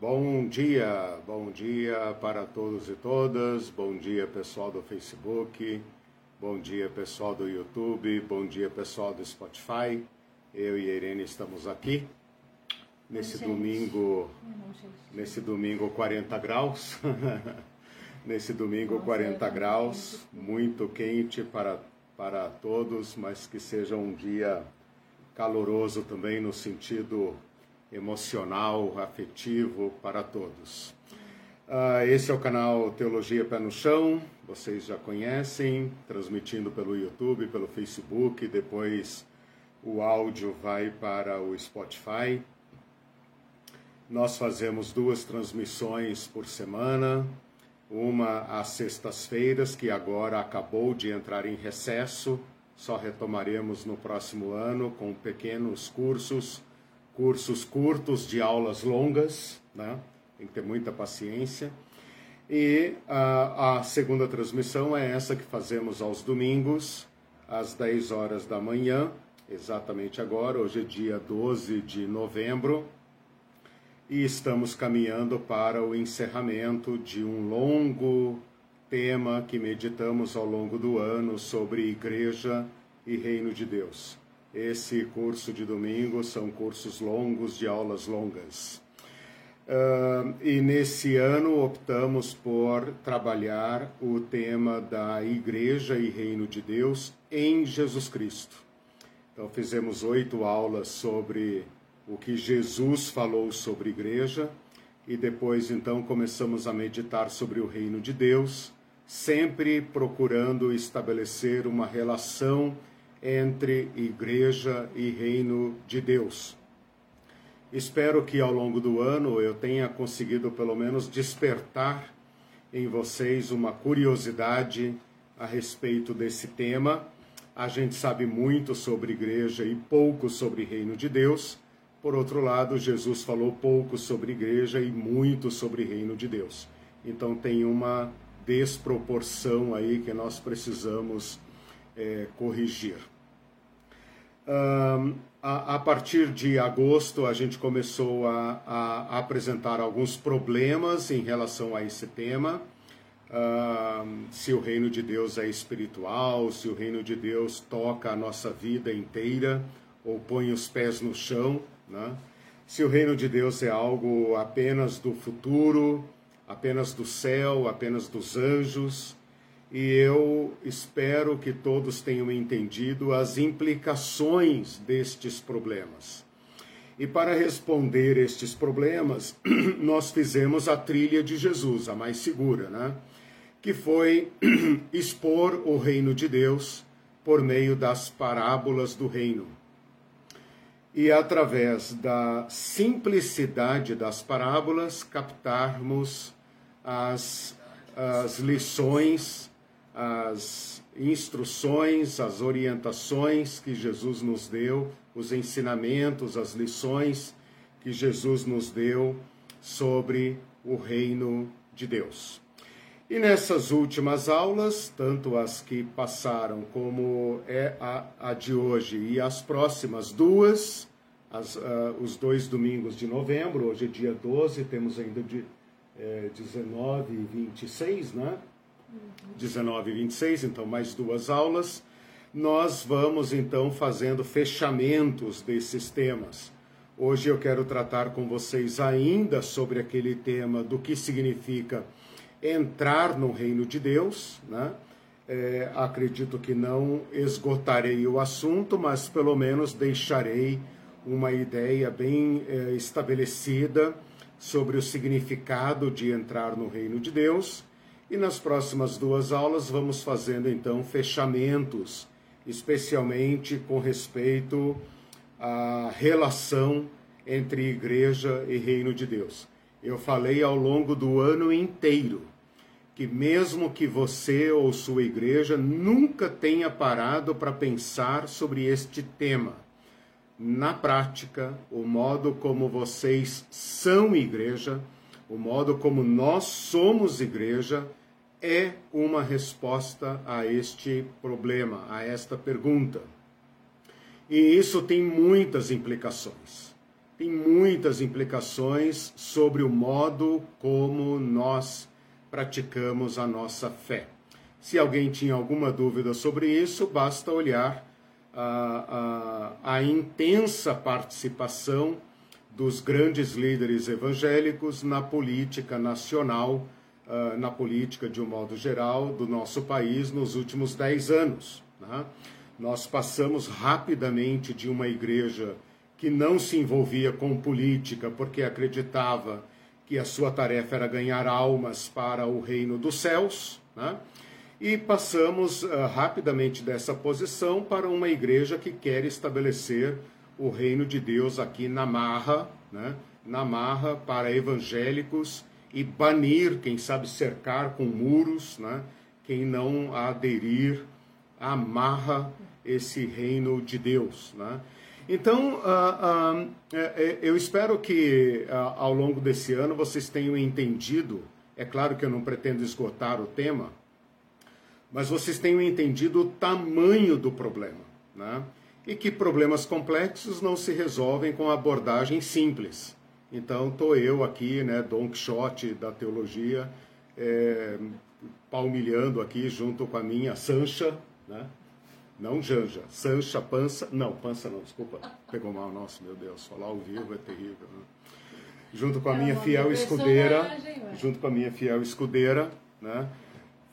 Bom dia, bom dia para todos e todas, bom dia pessoal do Facebook, bom dia pessoal do YouTube, bom dia pessoal do Spotify. Eu e a Irene estamos aqui nesse domingo, nesse domingo 40 graus, nesse domingo 40 graus, muito quente para, para todos, mas que seja um dia caloroso também no sentido emocional, afetivo para todos. Uh, esse é o canal Teologia Pé no Chão, vocês já conhecem, transmitindo pelo YouTube, pelo Facebook, depois o áudio vai para o Spotify. Nós fazemos duas transmissões por semana, uma às sextas-feiras, que agora acabou de entrar em recesso, só retomaremos no próximo ano com pequenos cursos cursos curtos de aulas longas, né? tem que ter muita paciência. E a, a segunda transmissão é essa que fazemos aos domingos, às 10 horas da manhã, exatamente agora, hoje é dia 12 de novembro, e estamos caminhando para o encerramento de um longo tema que meditamos ao longo do ano sobre igreja e reino de Deus. Esse curso de domingo são cursos longos, de aulas longas. Uh, e nesse ano optamos por trabalhar o tema da Igreja e Reino de Deus em Jesus Cristo. Então, fizemos oito aulas sobre o que Jesus falou sobre igreja e depois, então, começamos a meditar sobre o Reino de Deus, sempre procurando estabelecer uma relação entre igreja e reino de Deus. Espero que ao longo do ano eu tenha conseguido pelo menos despertar em vocês uma curiosidade a respeito desse tema. A gente sabe muito sobre igreja e pouco sobre reino de Deus. Por outro lado, Jesus falou pouco sobre igreja e muito sobre reino de Deus. Então tem uma desproporção aí que nós precisamos é, corrigir. Um, a, a, partir de agosto, a gente começou a, a, apresentar alguns problemas em relação a esse tema. Um, se o reino de Deus é espiritual, se o reino de Deus toca a nossa vida inteira ou põe os pés no chão, né? se o reino de Deus é algo apenas do futuro, apenas do céu, apenas dos anjos, e eu espero que todos tenham entendido as implicações destes problemas. E para responder estes problemas, nós fizemos a trilha de Jesus, a mais segura, né? Que foi expor o reino de Deus por meio das parábolas do reino. E através da simplicidade das parábolas, captarmos as, as lições as instruções, as orientações que Jesus nos deu, os ensinamentos, as lições que Jesus nos deu sobre o reino de Deus. E nessas últimas aulas, tanto as que passaram como é a, a de hoje e as próximas duas, as, uh, os dois domingos de novembro, hoje é dia 12, temos ainda de é, 19 e 26, né? 19 e 26, então mais duas aulas. Nós vamos então fazendo fechamentos desses temas. Hoje eu quero tratar com vocês ainda sobre aquele tema do que significa entrar no reino de Deus, né? É, acredito que não esgotarei o assunto, mas pelo menos deixarei uma ideia bem é, estabelecida sobre o significado de entrar no reino de Deus e nas próximas duas aulas vamos fazendo então fechamentos, especialmente com respeito à relação entre igreja e reino de Deus. Eu falei ao longo do ano inteiro que mesmo que você ou sua igreja nunca tenha parado para pensar sobre este tema, na prática, o modo como vocês são igreja, o modo como nós somos igreja, é uma resposta a este problema, a esta pergunta. E isso tem muitas implicações. tem muitas implicações sobre o modo como nós praticamos a nossa fé. Se alguém tinha alguma dúvida sobre isso, basta olhar a, a, a intensa participação dos grandes líderes evangélicos na política nacional, uh, na política de um modo geral do nosso país nos últimos dez anos. Né? Nós passamos rapidamente de uma igreja que não se envolvia com política porque acreditava que a sua tarefa era ganhar almas para o reino dos céus, né? e passamos uh, rapidamente dessa posição para uma igreja que quer estabelecer o reino de Deus aqui na marra, né? na marra para evangélicos e banir, quem sabe cercar com muros, né? quem não aderir amarra esse reino de Deus. Né? Então, uh, uh, eu espero que uh, ao longo desse ano vocês tenham entendido. É claro que eu não pretendo esgotar o tema, mas vocês tenham entendido o tamanho do problema, né? E que problemas complexos não se resolvem com abordagem simples. Então, estou eu aqui, né, Don Quixote da teologia, é, palmilhando aqui junto com a minha Sancha, né? Não Janja, Sancha, Pança, não, Pança não, desculpa, pegou mal, nossa, meu Deus, falar ao vivo é terrível. Né? Junto com a minha fiel escudeira, junto com a minha fiel escudeira, né?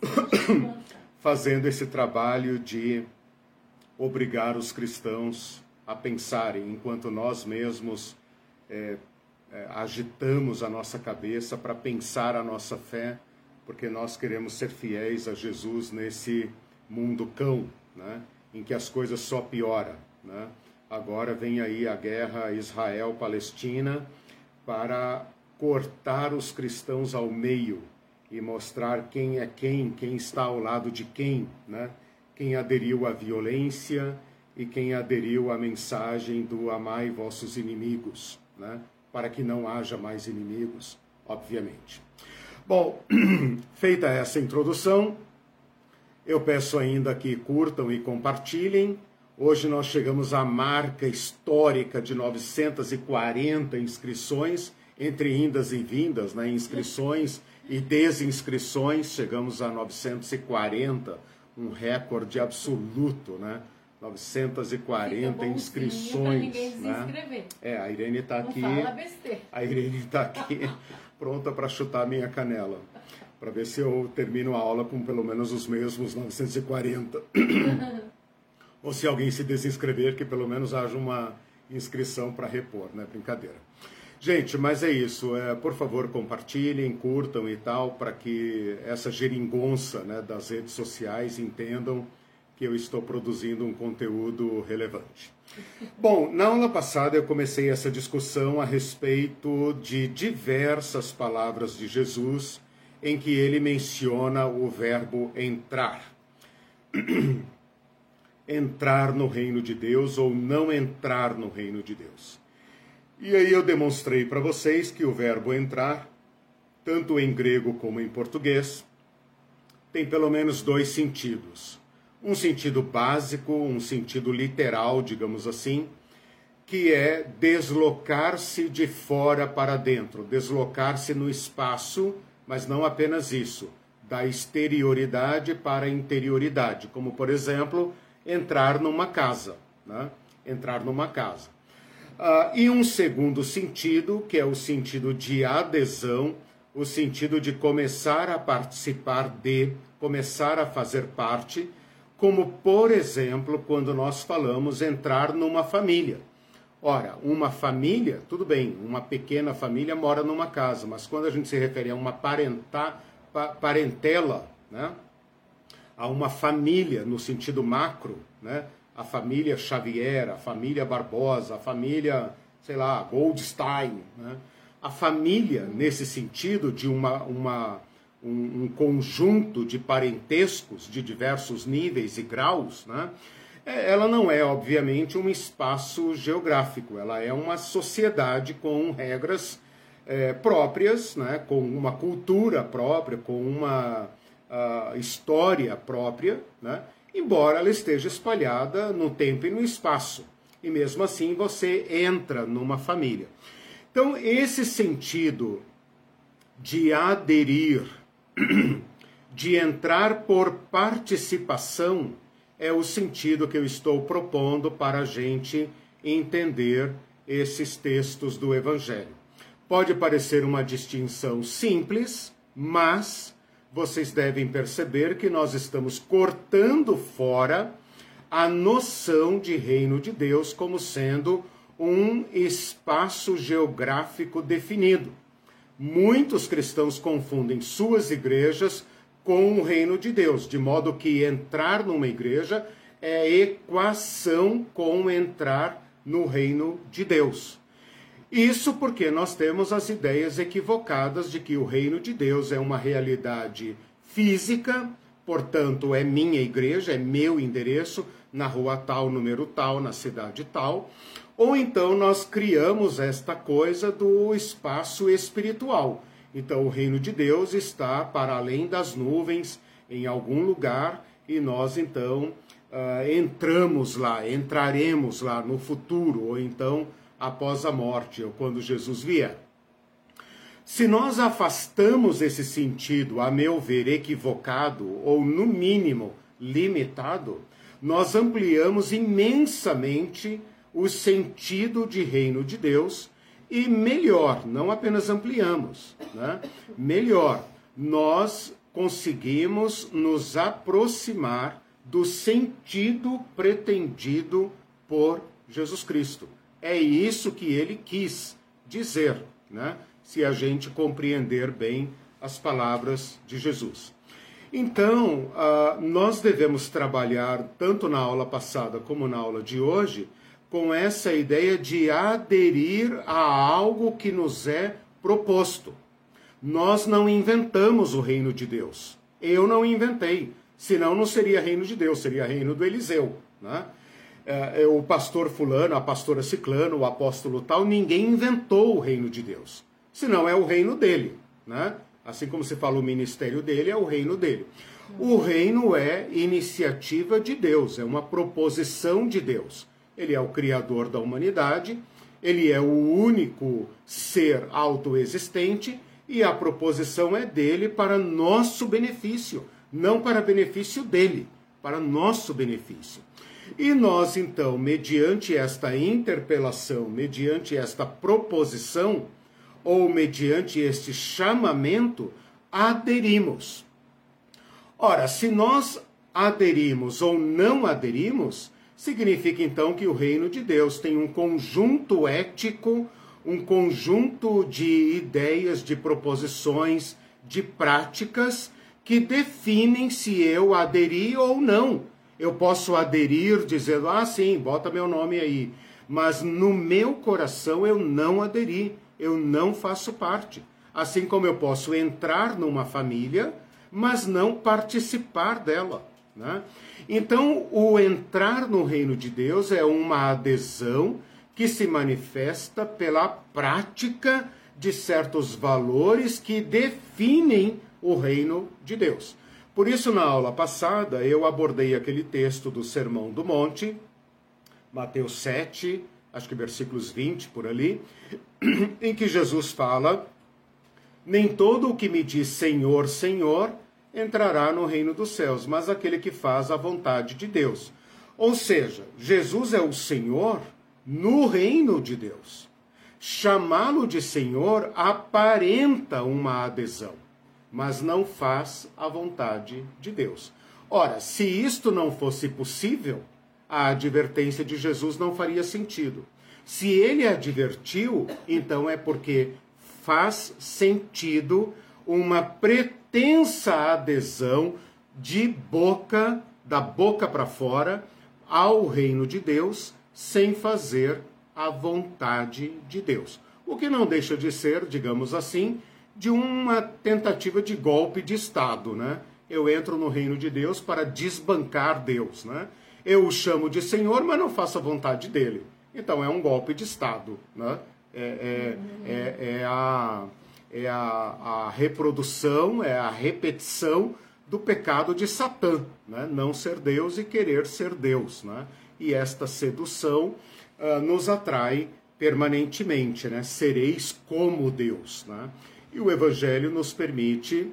fazendo esse trabalho de obrigar os cristãos a pensarem, enquanto nós mesmos é, é, agitamos a nossa cabeça para pensar a nossa fé, porque nós queremos ser fiéis a Jesus nesse mundo cão, né, em que as coisas só pioram. Né? Agora vem aí a guerra Israel-Palestina para cortar os cristãos ao meio e mostrar quem é quem, quem está ao lado de quem, né? Quem aderiu à violência e quem aderiu à mensagem do amai vossos inimigos, né? Para que não haja mais inimigos, obviamente. Bom, feita essa introdução, eu peço ainda que curtam e compartilhem. Hoje nós chegamos à marca histórica de 940 inscrições, entre indas e vindas, né? inscrições e desinscrições, chegamos a 940, um recorde absoluto, né? 940 inscrições. Né? É, a Irene está aqui. A Irene está aqui pronta para chutar a minha canela. Para ver se eu termino a aula com pelo menos os mesmos 940. Ou se alguém se desinscrever, que pelo menos haja uma inscrição para repor, né? Brincadeira. Gente, mas é isso. É, por favor, compartilhem, curtam e tal, para que essa geringonça né, das redes sociais entendam que eu estou produzindo um conteúdo relevante. Bom, na aula passada eu comecei essa discussão a respeito de diversas palavras de Jesus em que ele menciona o verbo entrar. entrar no reino de Deus ou não entrar no reino de Deus. E aí eu demonstrei para vocês que o verbo entrar, tanto em grego como em português, tem pelo menos dois sentidos. Um sentido básico, um sentido literal, digamos assim, que é deslocar-se de fora para dentro, deslocar-se no espaço, mas não apenas isso, da exterioridade para a interioridade, como por exemplo, entrar numa casa, né? entrar numa casa. Uh, e um segundo sentido, que é o sentido de adesão, o sentido de começar a participar de, começar a fazer parte, como por exemplo, quando nós falamos entrar numa família. Ora, uma família, tudo bem, uma pequena família mora numa casa, mas quando a gente se refere a uma parenta, parentela, né, a uma família no sentido macro, né, a família Xavier, a família Barbosa, a família, sei lá, Goldstein. Né? A família, nesse sentido de uma, uma, um, um, conjunto de parentescos de diversos níveis e graus, né? É, ela não é, obviamente, um espaço geográfico, ela é uma sociedade com regras é, próprias, né? com uma cultura própria, com uma história própria, né? embora ela esteja espalhada no tempo e no espaço. e mesmo assim você entra numa família. Então, esse sentido de aderir, de entrar por participação, é o sentido que eu estou propondo para a gente entender esses textos do Evangelho. Pode parecer uma distinção simples, mas vocês devem perceber que nós estamos cortando fora a noção de reino de Deus como sendo um espaço geográfico definido. Muitos cristãos confundem suas igrejas com o reino de Deus, de modo que entrar numa igreja é equação com entrar no reino de Deus. Isso porque nós temos as ideias equivocadas de que o reino de Deus é uma realidade física, portanto, é minha igreja, é meu endereço, na rua tal, número tal, na cidade tal, ou então nós criamos esta coisa do espaço espiritual. Então o reino de Deus está para além das nuvens, em algum lugar, e nós então uh, entramos lá, entraremos lá no futuro, ou então após a morte, ou quando Jesus vier. Se nós afastamos esse sentido, a meu ver, equivocado, ou no mínimo limitado, nós ampliamos imensamente o sentido de reino de Deus e melhor, não apenas ampliamos, né? melhor, nós conseguimos nos aproximar do sentido pretendido por Jesus Cristo. É isso que ele quis dizer, né? se a gente compreender bem as palavras de Jesus. Então, uh, nós devemos trabalhar, tanto na aula passada como na aula de hoje, com essa ideia de aderir a algo que nos é proposto. Nós não inventamos o reino de Deus. Eu não inventei. Senão não seria reino de Deus, seria reino do Eliseu. Né? É, é, o pastor fulano, a pastora ciclano, o apóstolo tal, ninguém inventou o reino de Deus. Senão é o reino dele. Né? Assim como se fala o ministério dele, é o reino dele. O reino é iniciativa de Deus, é uma proposição de Deus. Ele é o criador da humanidade, ele é o único ser autoexistente e a proposição é dele para nosso benefício, não para benefício dele, para nosso benefício. E nós, então, mediante esta interpelação, mediante esta proposição, ou mediante este chamamento, aderimos. Ora, se nós aderimos ou não aderimos, significa então que o reino de Deus tem um conjunto ético, um conjunto de ideias, de proposições, de práticas que definem se eu aderi ou não. Eu posso aderir dizendo, ah, sim, bota meu nome aí. Mas no meu coração eu não aderi, eu não faço parte. Assim como eu posso entrar numa família, mas não participar dela. Né? Então, o entrar no reino de Deus é uma adesão que se manifesta pela prática de certos valores que definem o reino de Deus. Por isso, na aula passada, eu abordei aquele texto do Sermão do Monte, Mateus 7, acho que versículos 20 por ali, em que Jesus fala: Nem todo o que me diz Senhor, Senhor entrará no reino dos céus, mas aquele que faz a vontade de Deus. Ou seja, Jesus é o Senhor no reino de Deus. Chamá-lo de Senhor aparenta uma adesão, mas não faz a vontade de Deus. Ora, se isto não fosse possível, a advertência de Jesus não faria sentido. Se ele advertiu, então é porque faz sentido uma pretensão intensa adesão de boca, da boca para fora, ao reino de Deus, sem fazer a vontade de Deus. O que não deixa de ser, digamos assim, de uma tentativa de golpe de Estado, né? Eu entro no reino de Deus para desbancar Deus, né? Eu o chamo de Senhor, mas não faço a vontade dele. Então é um golpe de Estado, né? É, é, é, é a é a, a reprodução, é a repetição do pecado de Satã, né? não ser Deus e querer ser Deus. Né? E esta sedução uh, nos atrai permanentemente, né? Sereis como Deus, né? E o Evangelho nos permite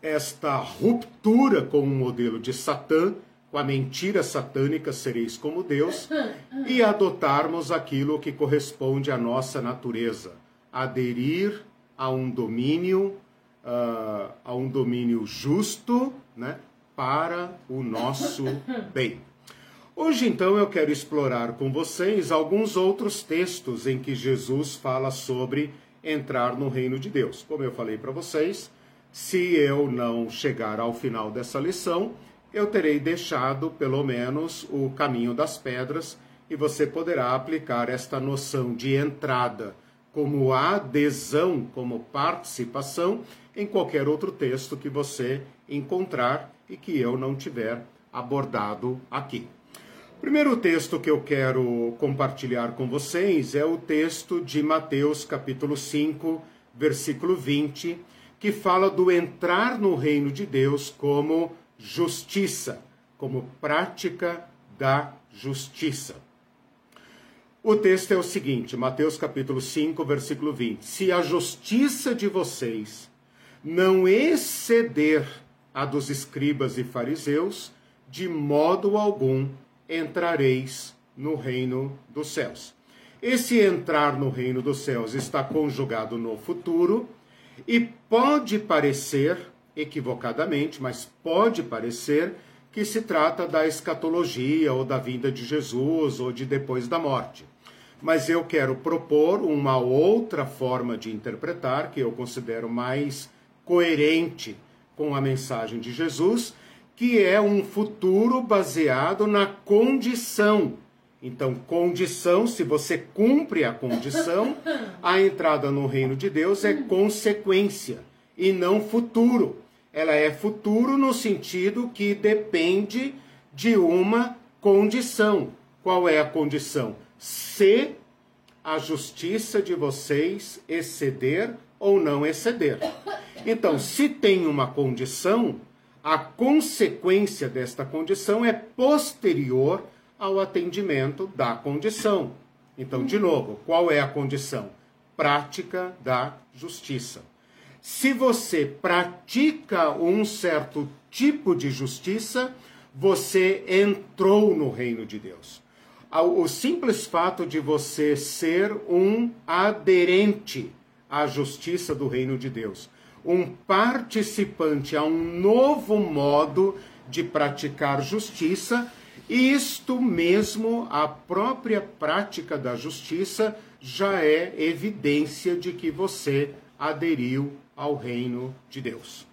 esta ruptura com o modelo de Satã, com a mentira satânica, sereis como Deus, e adotarmos aquilo que corresponde à nossa natureza, aderir a um domínio, uh, a um domínio justo, né, para o nosso bem. Hoje, então, eu quero explorar com vocês alguns outros textos em que Jesus fala sobre entrar no reino de Deus. Como eu falei para vocês, se eu não chegar ao final dessa lição, eu terei deixado pelo menos o caminho das pedras e você poderá aplicar esta noção de entrada como adesão, como participação em qualquer outro texto que você encontrar e que eu não tiver abordado aqui. O primeiro texto que eu quero compartilhar com vocês é o texto de Mateus capítulo 5, versículo 20, que fala do entrar no reino de Deus como justiça, como prática da justiça. O texto é o seguinte, Mateus capítulo 5, versículo 20: Se a justiça de vocês não exceder a dos escribas e fariseus, de modo algum entrareis no reino dos céus. Esse entrar no reino dos céus está conjugado no futuro, e pode parecer, equivocadamente, mas pode parecer que se trata da escatologia ou da vinda de Jesus ou de depois da morte. Mas eu quero propor uma outra forma de interpretar que eu considero mais coerente com a mensagem de Jesus, que é um futuro baseado na condição então, condição, se você cumpre a condição, a entrada no reino de Deus é consequência e não futuro. Ela é futuro no sentido que depende de uma condição. Qual é a condição? Se a justiça de vocês exceder ou não exceder. Então, se tem uma condição, a consequência desta condição é posterior ao atendimento da condição. Então, de novo, qual é a condição? Prática da justiça. Se você pratica um certo tipo de justiça, você entrou no reino de Deus. O simples fato de você ser um aderente à justiça do reino de Deus, um participante a um novo modo de praticar justiça, isto mesmo, a própria prática da justiça já é evidência de que você aderiu ao reino de Deus.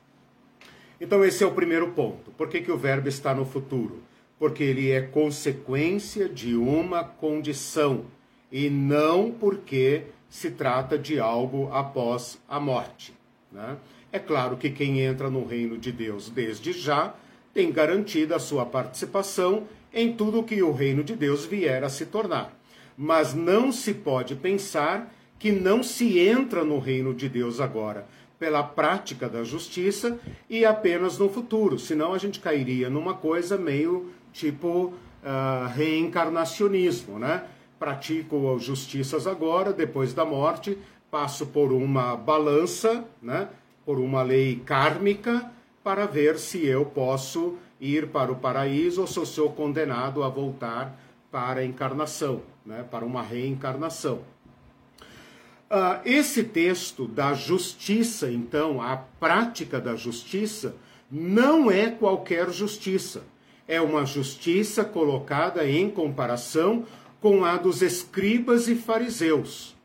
Então, esse é o primeiro ponto. Por que, que o verbo está no futuro? Porque ele é consequência de uma condição e não porque se trata de algo após a morte. Né? É claro que quem entra no reino de Deus desde já tem garantida a sua participação em tudo que o reino de Deus vier a se tornar. Mas não se pode pensar que não se entra no reino de Deus agora pela prática da justiça e apenas no futuro, senão a gente cairia numa coisa meio tipo uh, reencarnacionismo, né? Pratico justiças agora, depois da morte, passo por uma balança, né? Por uma lei kármica, para ver se eu posso ir para o paraíso ou se eu sou condenado a voltar para a encarnação, né, para uma reencarnação. Uh, esse texto da justiça, então, a prática da justiça, não é qualquer justiça. É uma justiça colocada em comparação com a dos escribas e fariseus.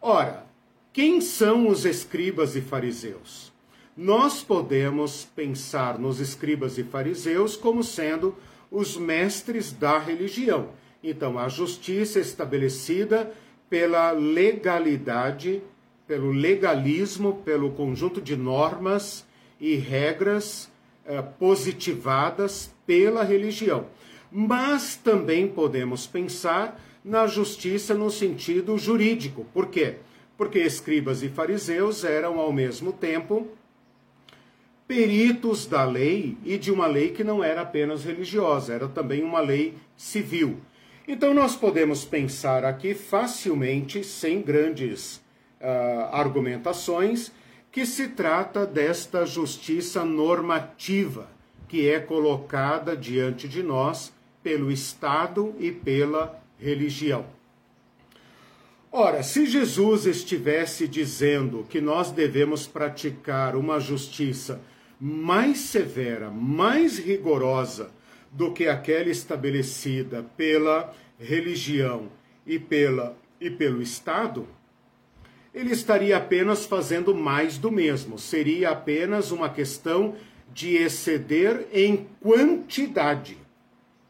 Ora, quem são os escribas e fariseus? nós podemos pensar nos escribas e fariseus como sendo os mestres da religião. Então, a justiça estabelecida pela legalidade, pelo legalismo, pelo conjunto de normas e regras eh, positivadas pela religião. Mas também podemos pensar na justiça no sentido jurídico. Por quê? Porque escribas e fariseus eram ao mesmo tempo peritos da lei e de uma lei que não era apenas religiosa, era também uma lei civil. Então, nós podemos pensar aqui facilmente, sem grandes uh, argumentações, que se trata desta justiça normativa que é colocada diante de nós pelo Estado e pela religião. Ora, se Jesus estivesse dizendo que nós devemos praticar uma justiça mais severa, mais rigorosa do que aquela estabelecida pela religião e, pela, e pelo Estado, ele estaria apenas fazendo mais do mesmo. Seria apenas uma questão de exceder em quantidade.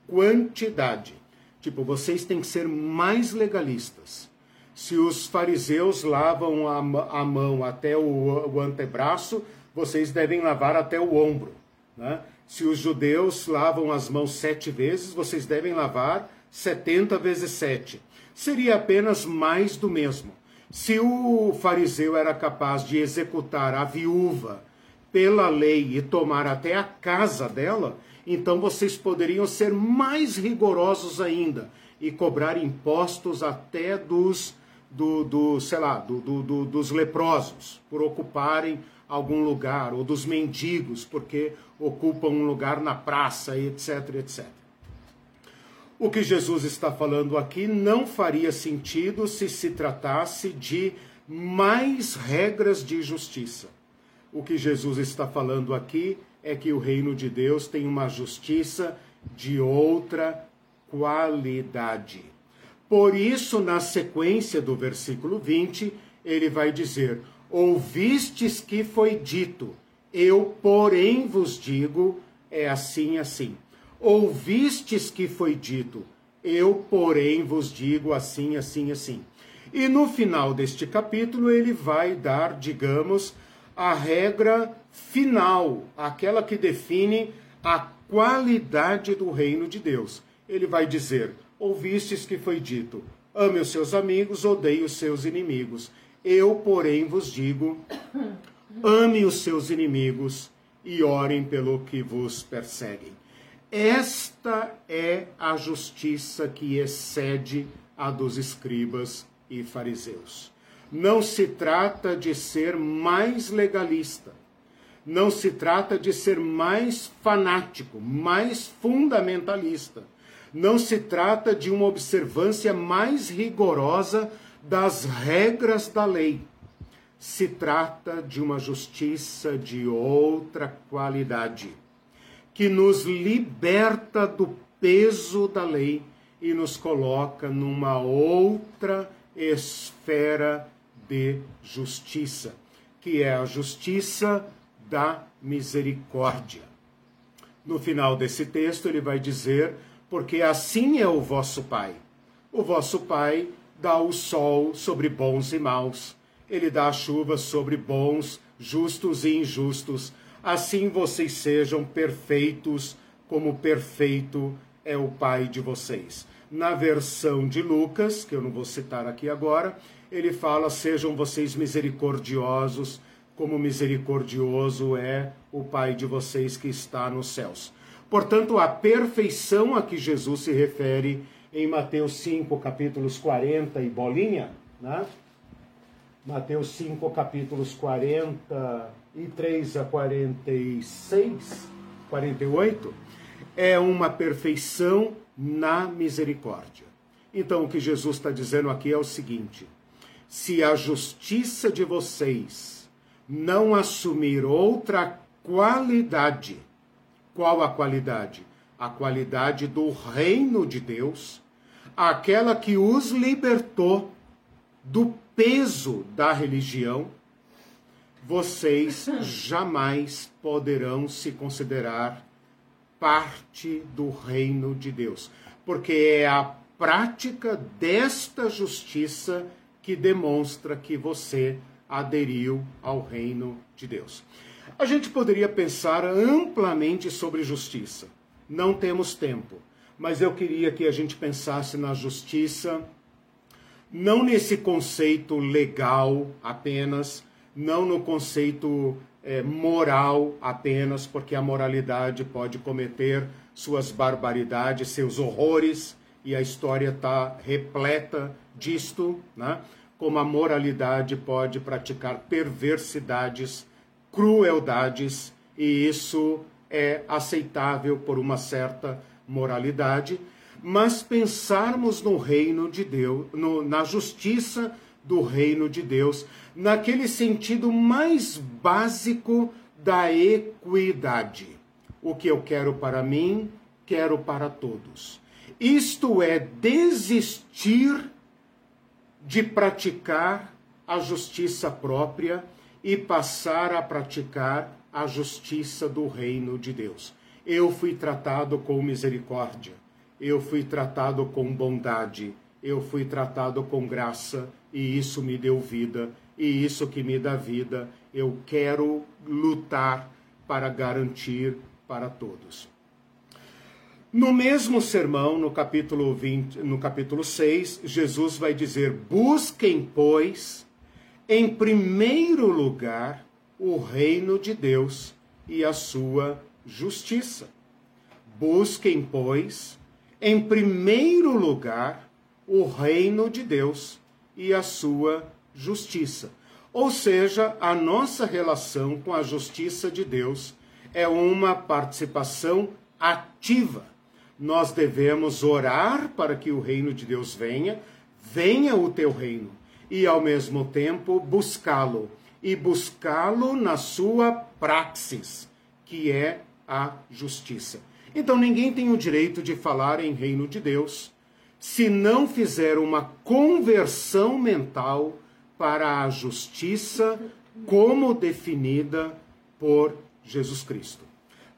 Quantidade. Tipo, vocês têm que ser mais legalistas. Se os fariseus lavam a, a mão até o, o, antebraço, vocês devem lavar até o ombro. Né? Se os judeus lavam as mãos sete vezes, vocês devem lavar setenta vezes sete. Seria apenas mais do mesmo. Se o fariseu era capaz de executar a viúva pela lei e tomar até a casa dela, então vocês poderiam ser mais rigorosos ainda e cobrar impostos até dos, do, do sei lá, do, do, dos leprosos por ocuparem algum lugar, ou dos mendigos porque ocupam um lugar na praça, etc, etc. O que Jesus está falando aqui não faria sentido se se tratasse de mais regras de justiça. O que Jesus está falando aqui é que o reino de Deus tem uma justiça de outra qualidade. Por isso, na sequência do versículo 20, ele vai dizer: Ouvistes que foi dito, eu, porém, vos digo, é assim, assim. Ouvistes que foi dito, eu, porém, vos digo assim, assim, assim. E no final deste capítulo, ele vai dar, digamos, a regra final, aquela que define a qualidade do reino de Deus. Ele vai dizer: Ouvistes que foi dito, ame os seus amigos, odeie os seus inimigos. Eu, porém, vos digo: ame os seus inimigos e orem pelo que vos perseguem. Esta é a justiça que excede a dos escribas e fariseus. Não se trata de ser mais legalista, não se trata de ser mais fanático, mais fundamentalista, não se trata de uma observância mais rigorosa das regras da lei. Se trata de uma justiça de outra qualidade que nos liberta do peso da lei e nos coloca numa outra esfera de justiça, que é a justiça da misericórdia. No final desse texto, ele vai dizer: Porque assim é o vosso Pai. O vosso Pai dá o sol sobre bons e maus, ele dá a chuva sobre bons, justos e injustos assim vocês sejam perfeitos, como perfeito é o Pai de vocês. Na versão de Lucas, que eu não vou citar aqui agora, ele fala: sejam vocês misericordiosos, como misericordioso é o Pai de vocês que está nos céus. Portanto, a perfeição a que Jesus se refere em Mateus 5, capítulos 40 e bolinha, né? Mateus 5, capítulos 40 e 3 a 46, 48, é uma perfeição na misericórdia. Então, o que Jesus está dizendo aqui é o seguinte: se a justiça de vocês não assumir outra qualidade, qual a qualidade? A qualidade do reino de Deus, aquela que os libertou do peso da religião vocês jamais poderão se considerar parte do reino de Deus, porque é a prática desta justiça que demonstra que você aderiu ao reino de Deus. A gente poderia pensar amplamente sobre justiça. Não temos tempo, mas eu queria que a gente pensasse na justiça não nesse conceito legal apenas, não no conceito é, moral apenas, porque a moralidade pode cometer suas barbaridades, seus horrores e a história está repleta disto, né? como a moralidade pode praticar perversidades, crueldades, e isso é aceitável por uma certa moralidade, mas pensarmos no reino de Deus, no, na justiça do reino de Deus, naquele sentido mais básico da equidade. O que eu quero para mim, quero para todos. Isto é desistir de praticar a justiça própria e passar a praticar a justiça do reino de Deus. Eu fui tratado com misericórdia, eu fui tratado com bondade, eu fui tratado com graça e isso me deu vida, e isso que me dá vida, eu quero lutar para garantir para todos. No mesmo sermão, no capítulo 20, no capítulo 6, Jesus vai dizer: "Busquem, pois, em primeiro lugar o reino de Deus e a sua justiça. Busquem, pois, em primeiro lugar o reino de Deus e a sua justiça." Ou seja, a nossa relação com a justiça de Deus é uma participação ativa nós devemos orar para que o reino de Deus venha, venha o teu reino, e ao mesmo tempo buscá-lo, e buscá-lo na sua praxis, que é a justiça. Então ninguém tem o direito de falar em reino de Deus se não fizer uma conversão mental para a justiça como definida por Jesus Cristo.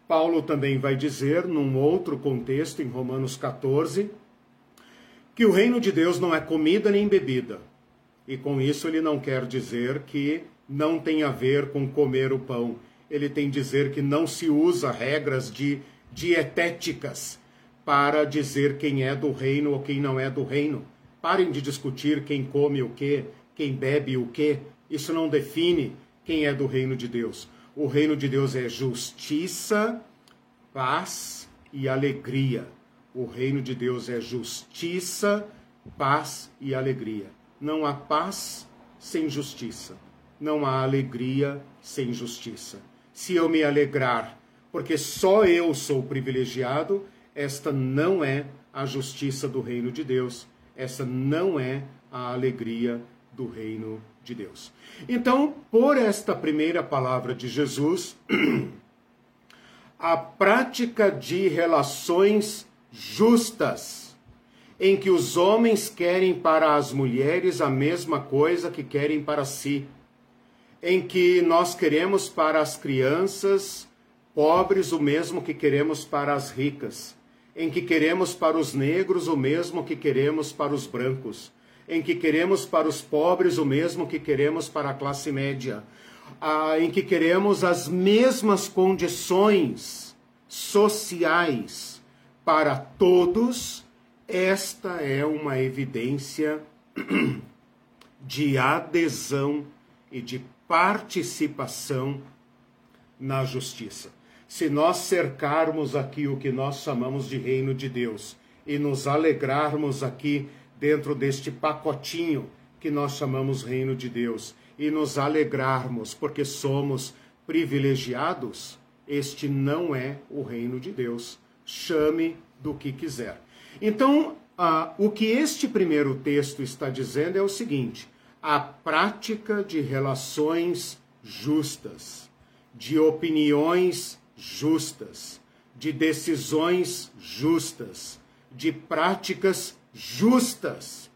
Paulo também vai dizer, num outro contexto, em Romanos 14, que o reino de Deus não é comida nem bebida. E com isso ele não quer dizer que não tem a ver com comer o pão. Ele tem dizer que não se usa regras de dietéticas para dizer quem é do reino ou quem não é do reino. Parem de discutir quem come o que, quem bebe o que. Isso não define quem é do reino de Deus. O reino de Deus é justiça, paz e alegria. O reino de Deus é justiça, paz e alegria. Não há paz sem justiça. Não há alegria sem justiça. Se eu me alegrar porque só eu sou privilegiado, esta não é a justiça do reino de Deus. Essa não é a alegria do reino de Deus. Então, por esta primeira palavra de Jesus, a prática de relações justas, em que os homens querem para as mulheres a mesma coisa que querem para si, em que nós queremos para as crianças pobres o mesmo que queremos para as ricas, em que queremos para os negros o mesmo que queremos para os brancos em que queremos para os pobres o mesmo que queremos para a classe média, ah, em que queremos as mesmas condições sociais para todos, esta é uma evidência de adesão e de participação na justiça. Se nós cercarmos aqui o que nós chamamos de reino de Deus e nos alegrarmos aqui dentro deste pacotinho que nós chamamos Reino de Deus e nos alegrarmos porque somos privilegiados, este não é o reino de Deus. Chame do que quiser. Então, ah, o que este primeiro texto está dizendo é o seguinte: a prática de relações justas, de opiniões justas, de decisões justas, de práticas justas.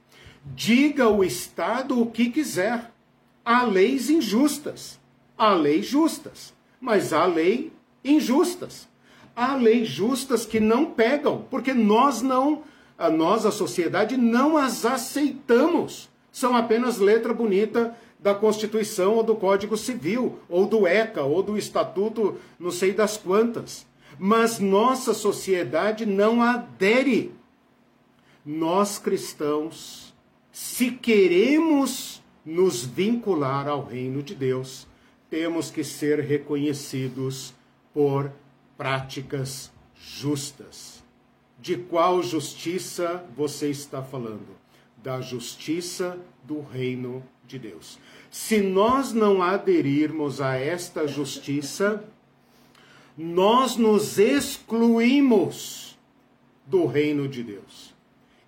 Diga o Estado o que quiser. Há leis injustas, há leis justas, mas há leis injustas. Há leis justas que não pegam, porque nós não, a nós, a sociedade, não as aceitamos. São apenas letra bonita da Constituição ou do Código Civil, ou do ECA, ou do Estatuto não sei das quantas. Mas nossa sociedade não adere nós cristãos, se queremos nos vincular ao reino de Deus, temos que ser reconhecidos por práticas justas. De qual justiça você está falando? Da justiça do reino de Deus. Se nós não aderirmos a esta justiça, nós nos excluímos do reino de Deus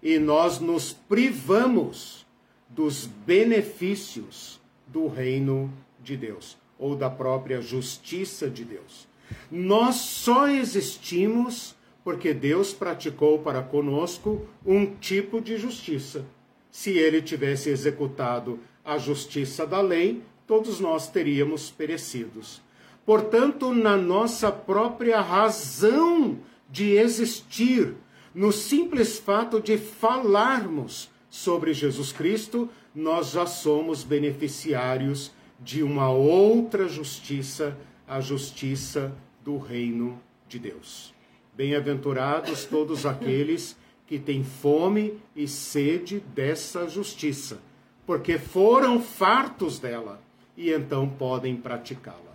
e nós nos privamos dos benefícios do reino de Deus ou da própria justiça de Deus. Nós só existimos porque Deus praticou para conosco um tipo de justiça. Se ele tivesse executado a justiça da lei, todos nós teríamos perecidos. Portanto, na nossa própria razão de existir, no simples fato de falarmos sobre Jesus Cristo, nós já somos beneficiários de uma outra justiça, a justiça do reino de Deus. Bem-aventurados todos aqueles que têm fome e sede dessa justiça, porque foram fartos dela e então podem praticá-la.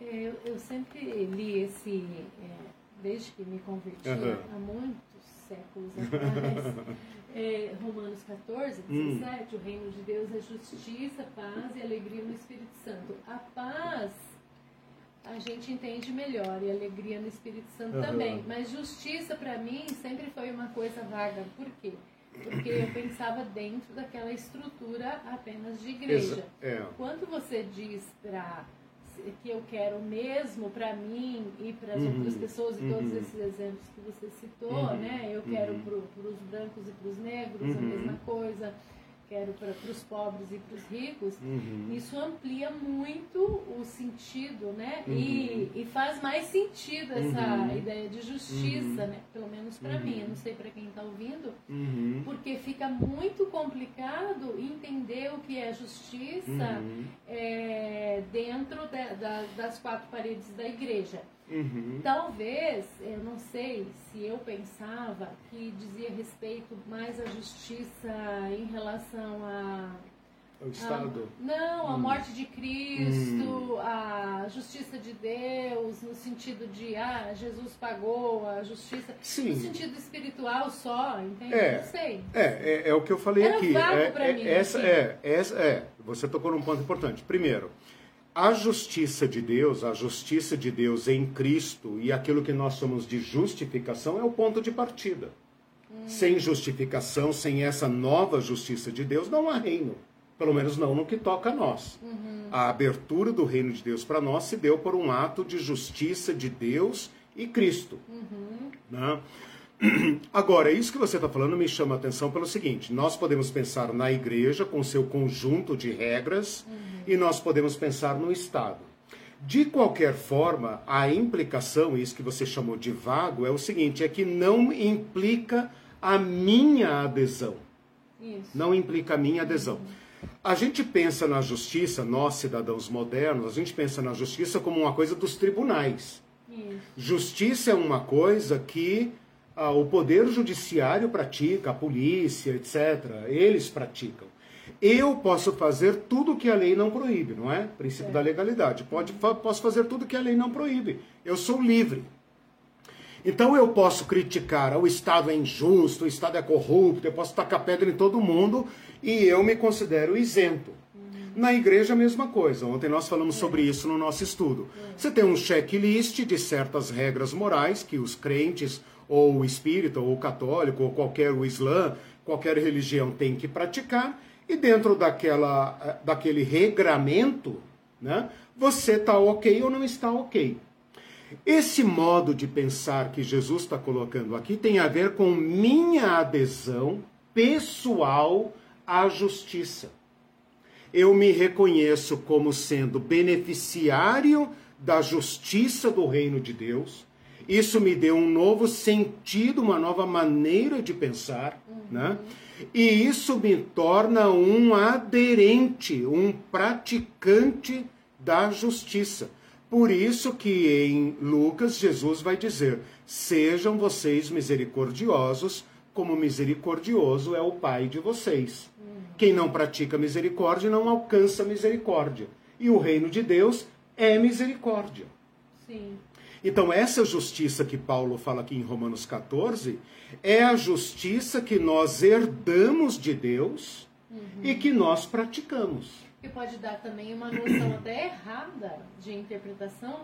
Eu, eu, sempre li esse, é, desde que me converti, uhum. há muitos séculos atrás, é, Romanos 14, 17, hum. o reino de Deus é justiça, paz e alegria no Espírito Santo. A paz a gente entende melhor e alegria no Espírito Santo uhum. também. Mas justiça para mim sempre foi uma coisa vaga. Por quê? Porque eu pensava dentro daquela estrutura apenas de igreja. É. Quando você diz para que eu quero mesmo para mim e para as uhum. outras pessoas e uhum. todos esses exemplos que você citou, uhum. né? Eu quero uhum. para os brancos e para os negros a uhum. mesma coisa quero para os pobres e para os ricos, uhum. isso amplia muito o sentido, né? Uhum. E, e faz mais sentido essa uhum. ideia de justiça, uhum. né? Pelo menos para mim, eu não sei para quem está ouvindo, uhum. porque fica muito complicado entender o que é justiça uhum. é, dentro de, da, das quatro paredes da igreja. Uhum. Talvez, eu não sei se eu pensava que dizia respeito mais à justiça em relação a. O Estado? A, não, a hum. morte de Cristo, hum. a justiça de Deus, no sentido de, ah, Jesus pagou a justiça. Sim. No sentido espiritual só, entende? É, não sei. É, é, é o que eu falei Era aqui. Vago é, pra é, mim, essa, assim. é, essa, é, você tocou num ponto importante. Primeiro, a justiça de Deus, a justiça de Deus em Cristo e aquilo que nós chamamos de justificação é o ponto de partida. Hum. Sem justificação, sem essa nova justiça de Deus, não há reino. Pelo menos não no que toca a nós. Uhum. A abertura do reino de Deus para nós se deu por um ato de justiça de Deus e Cristo. Uhum. Né? Agora, isso que você está falando me chama a atenção pelo seguinte: nós podemos pensar na igreja com seu conjunto de regras uhum. e nós podemos pensar no Estado. De qualquer forma, a implicação, isso que você chamou de vago, é o seguinte: é que não implica a minha adesão. Isso. Não implica a minha adesão. Uhum. A gente pensa na justiça, nós cidadãos modernos, a gente pensa na justiça como uma coisa dos tribunais. Isso. Justiça é uma coisa que ah, o poder judiciário pratica, a polícia, etc. Eles praticam. Eu posso fazer tudo que a lei não proíbe, não é? Princípio é. da legalidade. Pode, posso fazer tudo que a lei não proíbe. Eu sou livre. Então eu posso criticar, o Estado é injusto, o Estado é corrupto, eu posso tacar pedra em todo mundo e eu me considero isento. Uhum. Na igreja, a mesma coisa. Ontem nós falamos é. sobre isso no nosso estudo. É. Você tem um checklist de certas regras morais que os crentes ou espírita, ou católico, ou qualquer o islã, qualquer religião tem que praticar, e dentro daquela, eh, daquele regramento, né, você está ok ou não está ok. Esse modo de pensar que Jesus está colocando aqui tem a ver com minha adesão pessoal à justiça. Eu me reconheço como sendo beneficiário da justiça do reino de Deus isso me deu um novo sentido, uma nova maneira de pensar, uhum. né? E isso me torna um aderente, um praticante da justiça. Por isso que em Lucas Jesus vai dizer: "Sejam vocês misericordiosos, como misericordioso é o Pai de vocês". Uhum. Quem não pratica misericórdia não alcança misericórdia. E o reino de Deus é misericórdia. Sim. Então, essa justiça que Paulo fala aqui em Romanos 14 é a justiça que nós herdamos de Deus uhum. e que nós praticamos. E pode dar também uma noção até errada de interpretação,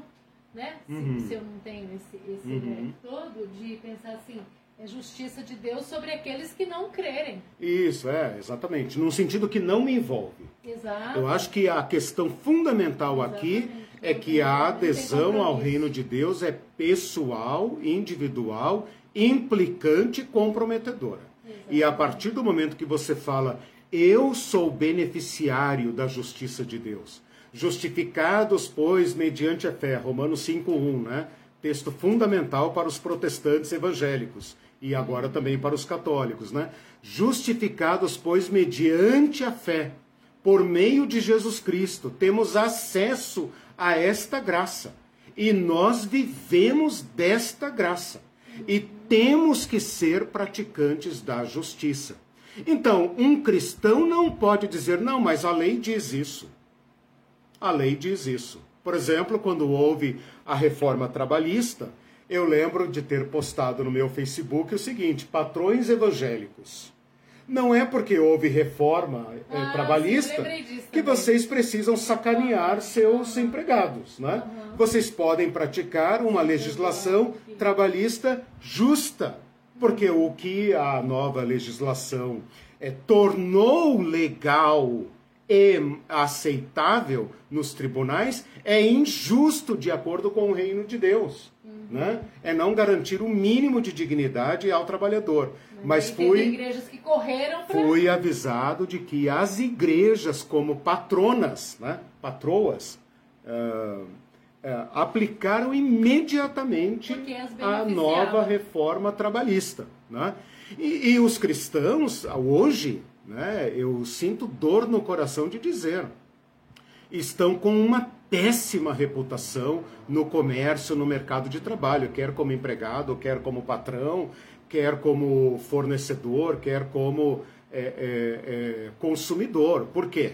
né? Se, uhum. se eu não tenho esse, esse uhum. todo, de pensar assim, é justiça de Deus sobre aqueles que não crerem. Isso, é, exatamente. Num sentido que não me envolve. Exato. Eu acho que a questão fundamental exatamente. aqui é que a adesão ao reino de Deus é pessoal, individual, implicante e comprometedora. E a partir do momento que você fala, eu sou beneficiário da justiça de Deus, justificados, pois, mediante a fé, Romanos 5,1, né? Texto fundamental para os protestantes evangélicos e agora também para os católicos, né? Justificados, pois, mediante a fé, por meio de Jesus Cristo, temos acesso a esta graça. E nós vivemos desta graça. E temos que ser praticantes da justiça. Então, um cristão não pode dizer, não, mas a lei diz isso. A lei diz isso. Por exemplo, quando houve a reforma trabalhista, eu lembro de ter postado no meu Facebook o seguinte: patrões evangélicos. Não é porque houve reforma eh, ah, trabalhista que vocês precisam sacanear seus empregados. Né? Uhum. Vocês podem praticar uma legislação trabalhista justa, porque o que a nova legislação é, tornou legal aceitável nos tribunais é injusto de acordo com o reino de Deus. Uhum. Né? É não garantir o mínimo de dignidade ao trabalhador. Mas, Mas fui, igrejas que correram pra... fui avisado de que as igrejas, como patronas, né? patroas, uh, uh, aplicaram imediatamente a nova reforma trabalhista. Né? E, e os cristãos, hoje, né, eu sinto dor no coração de dizer, estão com uma péssima reputação no comércio, no mercado de trabalho, quer como empregado, quer como patrão, quer como fornecedor, quer como é, é, é, consumidor. Por quê?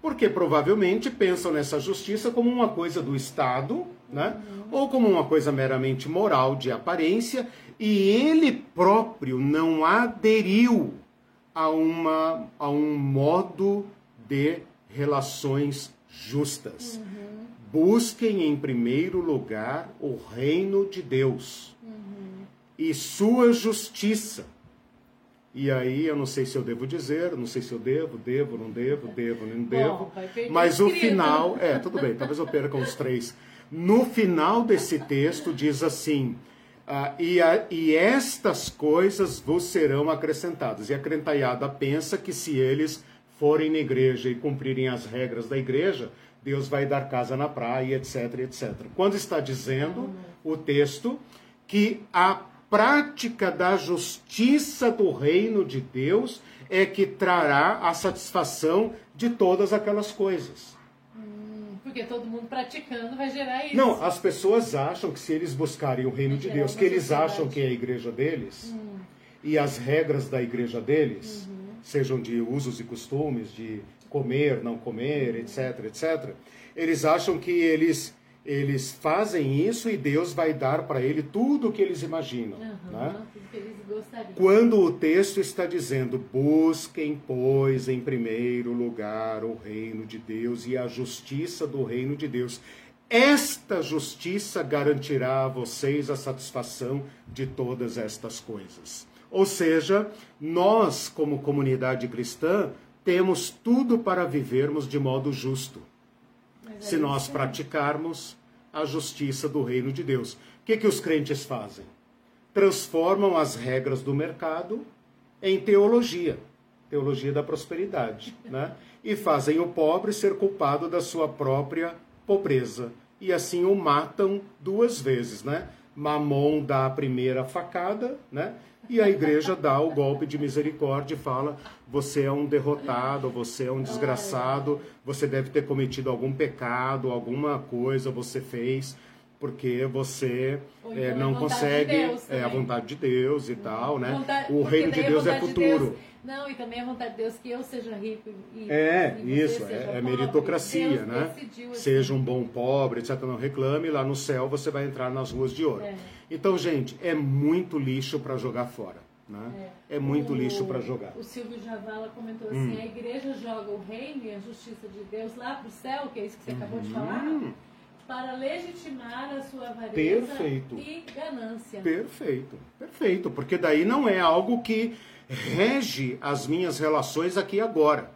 Porque provavelmente pensam nessa justiça como uma coisa do Estado, né? Uhum. ou como uma coisa meramente moral, de aparência, e ele próprio não aderiu a, uma, a um modo de relações justas. Uhum. Busquem em primeiro lugar o reino de Deus uhum. e sua justiça. E aí eu não sei se eu devo dizer, não sei se eu devo, devo, não devo, devo, não devo. Bom, mas o final, é, tudo bem, talvez eu perca os três. No final desse texto diz assim: ah, e, a, e, estas coisas vos serão acrescentadas. E a crentaiada pensa que se eles forem na igreja e cumprirem as regras da igreja, Deus vai dar casa na praia, etc, etc. Quando está dizendo o texto que a prática da justiça do reino de Deus é que trará a satisfação de todas aquelas coisas. Porque todo mundo praticando vai gerar isso. Não, as pessoas acham que se eles buscarem o reino de Deus, que eles acham que é a igreja deles, hum. e as regras da igreja deles, uhum. sejam de usos e costumes, de comer, não comer, etc, etc, eles acham que eles eles fazem isso e Deus vai dar para ele tudo o que eles imaginam. Uhum, né? Quando o texto está dizendo: busquem, pois, em primeiro lugar o reino de Deus e a justiça do reino de Deus. Esta justiça garantirá a vocês a satisfação de todas estas coisas. Ou seja, nós, como comunidade cristã, temos tudo para vivermos de modo justo. Se nós praticarmos a justiça do reino de Deus. O que, que os crentes fazem? Transformam as regras do mercado em teologia, teologia da prosperidade, né? E fazem o pobre ser culpado da sua própria pobreza. E assim o matam duas vezes, né? Mamon dá a primeira facada, né? E a igreja dá o golpe de misericórdia e fala: você é um derrotado, você é um desgraçado, você deve ter cometido algum pecado, alguma coisa você fez, porque você é, então não consegue. De Deus, é a vontade de Deus e tal, né? o reino de Deus é futuro. De Não, e também a vontade de Deus que eu seja rico e É, e isso, é, é meritocracia, Deus né? decidiu assim. Seja um bom pobre, etc. Não reclame, lá no céu você vai entrar nas ruas de ouro. É. Então, gente, é muito lixo para jogar fora. Né? É. muito O- lixo para jogar. O Silvio Javala comentou Hum. assim: a igreja joga o reino e a justiça de Deus lá para o céu, que é isso que você acabou de falar, Hum, para legitimar a sua avareza Perfeito. e ganância. perfeito, perfeito. Porque daí não é algo que rege as minhas relações aqui e agora.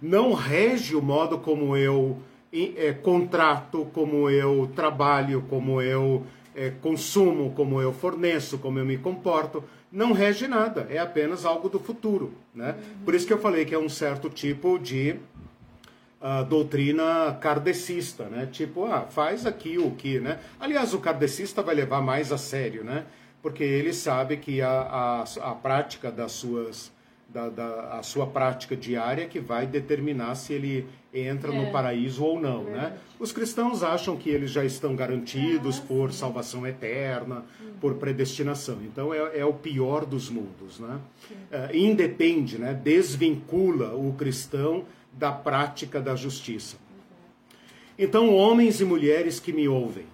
Não rege o modo como eu eh, contrato, como eu trabalho, como eu eh, consumo, como eu forneço, como eu me comporto. Não rege nada, é apenas algo do futuro. Né? Por isso que eu falei que é um certo tipo de a doutrina kardecista, né? Tipo, ah, faz aqui o que, né? Aliás, o kardecista vai levar mais a sério, né? Porque ele sabe que a, a, a prática das suas, da, da, a sua prática diária que vai determinar se ele entra É. no paraíso ou não, né? Verdade. Os cristãos acham que eles já estão garantidos Ah, por salvação eterna, por predestinação. Então é, é o pior dos mundos, né? É, independe, né? Desvincula o cristão da prática da justiça. Então, homens e mulheres que me ouvem,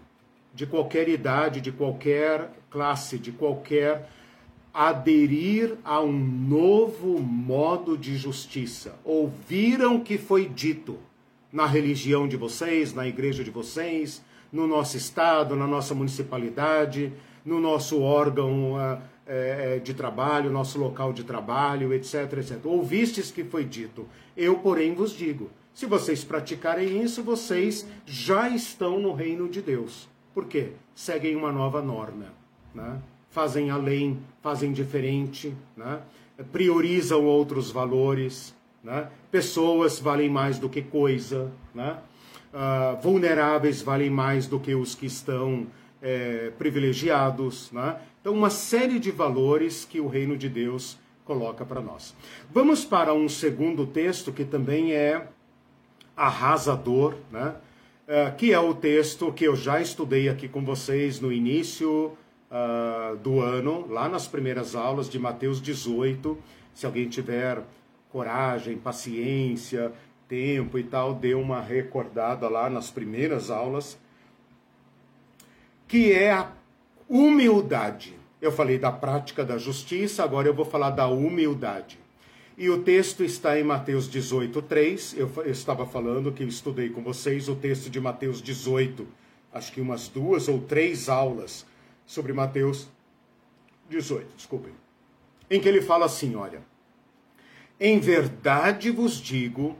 de qualquer idade, de qualquer classe, de qualquer aderir a um novo modo de justiça. Ouviram que foi dito na religião de vocês, na igreja de vocês, no nosso estado, na nossa municipalidade, no nosso órgão ah, eh, de trabalho, nosso local de trabalho, etc, etc. Ouvistes que foi dito. Eu, porém, vos digo: se vocês praticarem isso, vocês já estão no reino de Deus. Por quê? Seguem uma nova norma, né? fazem além, fazem diferente, né? priorizam outros valores. Né? Pessoas valem mais do que coisa. Né? Ah, vulneráveis valem mais do que os que estão eh, privilegiados. Né? Então, uma série de valores que o reino de Deus coloca para nós. Vamos para um segundo texto que também é arrasador, né? Eh, que é o texto que eu já estudei aqui com vocês no início ah, do ano, lá nas primeiras aulas de Mateus 18. Se alguém tiver coragem, paciência, tempo e tal, dê uma recordada lá nas primeiras aulas, que é a humildade. Eu falei da prática da justiça, agora eu vou falar da humildade. E o texto está em Mateus 18, 3. Eu, eu estava falando que eu estudei com vocês o texto de Mateus 18, acho que umas duas ou três aulas sobre Mateus 18, desculpem. Em que ele fala assim: olha, em verdade vos digo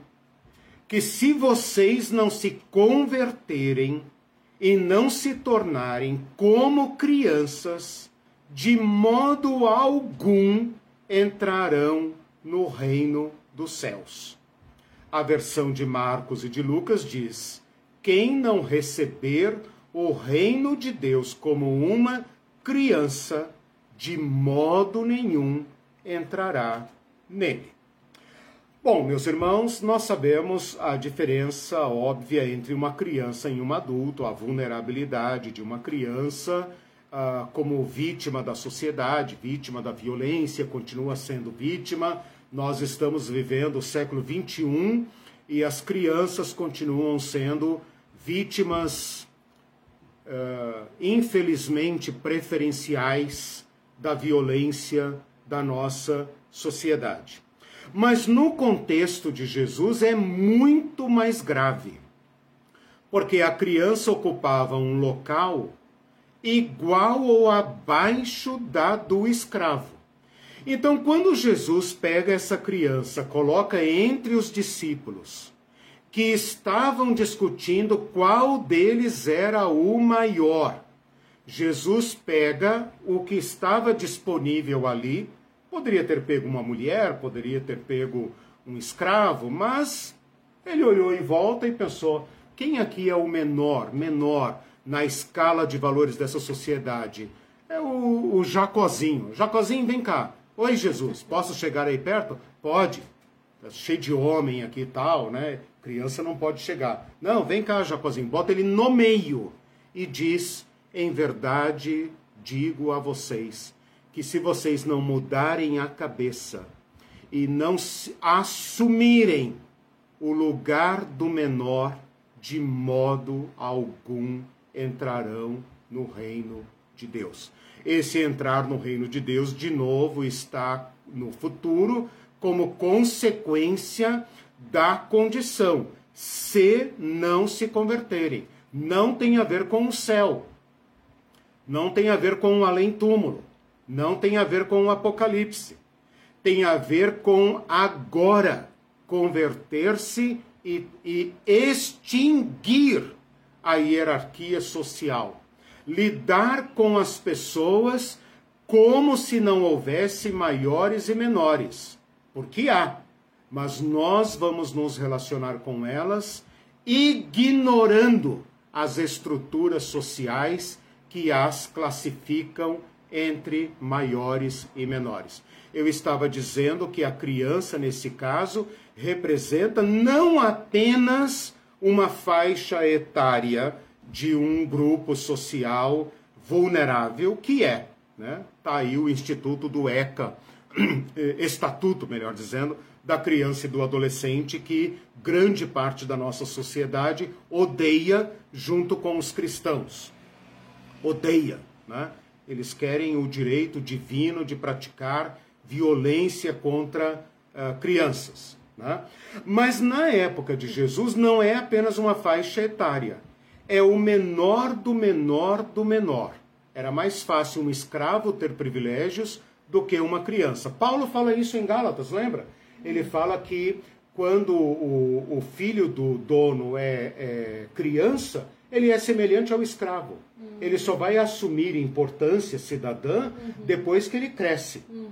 que se vocês não se converterem e não se tornarem como crianças, de modo algum entrarão no reino dos céus. A versão de Marcos e de Lucas diz: quem não receber o reino de Deus como uma criança, de modo nenhum entrará nele. Bom, meus irmãos, nós sabemos a diferença óbvia entre uma criança e um adulto, a vulnerabilidade de uma criança ah, como vítima da sociedade, vítima da violência, continua sendo vítima. Nós estamos vivendo o século XXI e as crianças continuam sendo vítimas, ah, infelizmente, preferenciais da violência da nossa sociedade. Mas no contexto de Jesus é muito mais grave, porque a criança ocupava um local igual ou abaixo da do escravo. Então, quando Jesus pega essa criança, coloca entre os discípulos, que estavam discutindo qual deles era o maior, Jesus pega o que estava disponível ali, poderia ter pego uma mulher, poderia ter pego um escravo, mas ele olhou em volta e pensou: quem aqui é o menor, menor na escala de valores dessa sociedade? É o, o Jacozinho. Jacozinho, vem cá. Oi, Jesus, posso chegar aí perto? Pode. Tá cheio de homem aqui e tal, né? Criança não pode chegar. Não, vem cá, Jacozinho, bota ele no meio e diz: em verdade digo a vocês que se vocês não mudarem a cabeça e não assumirem o lugar do menor, de modo algum entrarão no reino de Deus. Esse entrar no reino de Deus, de novo, está no futuro como consequência da condição, se não se converterem. Não tem a ver com o céu, não tem a ver com o além-túmulo, não tem a ver com o apocalipse. Tem a ver com agora converter-se e, e extinguir a hierarquia social. Lidar com as pessoas como se não houvesse maiores e menores. Porque há. Mas nós vamos nos relacionar com elas ignorando as estruturas sociais que as classificam entre maiores e menores. Eu estava dizendo que a criança, nesse caso, representa não apenas uma faixa etária de um grupo social vulnerável, que é, né? Tá aí o Instituto do ECA, Estatuto, melhor dizendo, da criança e do adolescente que grande parte da nossa sociedade odeia junto com os cristãos. Odeia, né? Eles querem o direito divino de praticar violência contra uh, crianças. Né? Mas na época de Jesus não é apenas uma faixa etária, é o menor do menor do menor. Era mais fácil um escravo ter privilégios do que uma criança. Paulo fala isso em Gálatas, lembra? Ele fala que quando o, o filho do dono é, é criança, ele é semelhante ao escravo. Uhum. Ele só vai assumir importância cidadã uhum. depois que ele cresce. Uhum.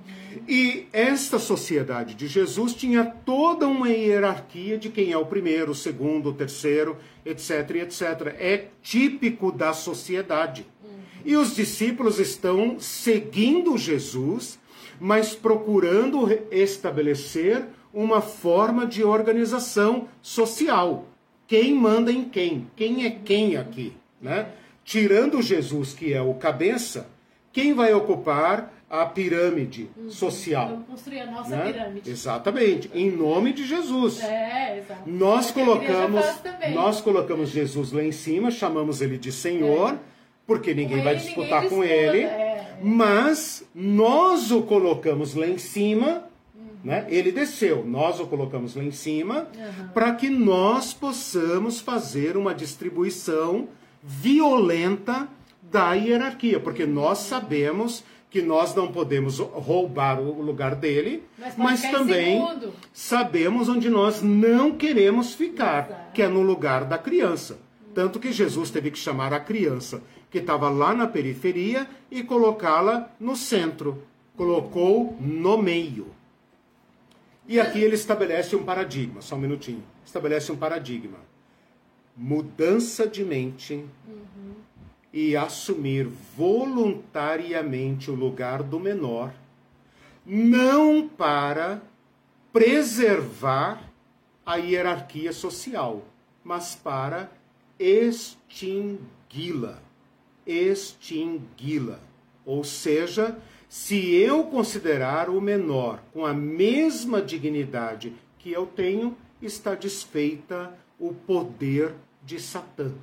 E esta sociedade de Jesus tinha toda uma hierarquia de quem é o primeiro, o segundo, o terceiro, etc, etc. É típico da sociedade. E os discípulos estão seguindo Jesus, mas procurando estabelecer uma forma de organização social quem manda em quem, quem é quem aqui, né? Tirando Jesus, que é o cabeça, quem vai ocupar a pirâmide uhum. social? Vamos construir a nossa né? pirâmide. Exatamente, em nome de Jesus. É, exato. Nós colocamos, nós colocamos Jesus lá em cima, chamamos ele de Senhor. É porque ninguém vai disputar ninguém com ele, é. Mas nós o colocamos lá em cima né? Ele desceu, nós o colocamos lá em cima, uhum. para que nós possamos fazer uma distribuição violenta da hierarquia, porque nós sabemos que nós não podemos roubar o lugar dele, mas, mas também sabemos onde nós não queremos ficar, Exato. que é no lugar da criança. Tanto que Jesus teve que chamar a criança que estava lá na periferia e colocá-la no centro. Colocou no meio. E aqui ele estabelece um paradigma, só um minutinho. Estabelece um paradigma. Mudança de mente uhum. e assumir voluntariamente o lugar do menor, não para preservar a hierarquia social, mas para extingui-la. Extingui-la. Ou seja, se eu considerar o menor com a mesma dignidade que eu tenho, está desfeita o poder de Satã,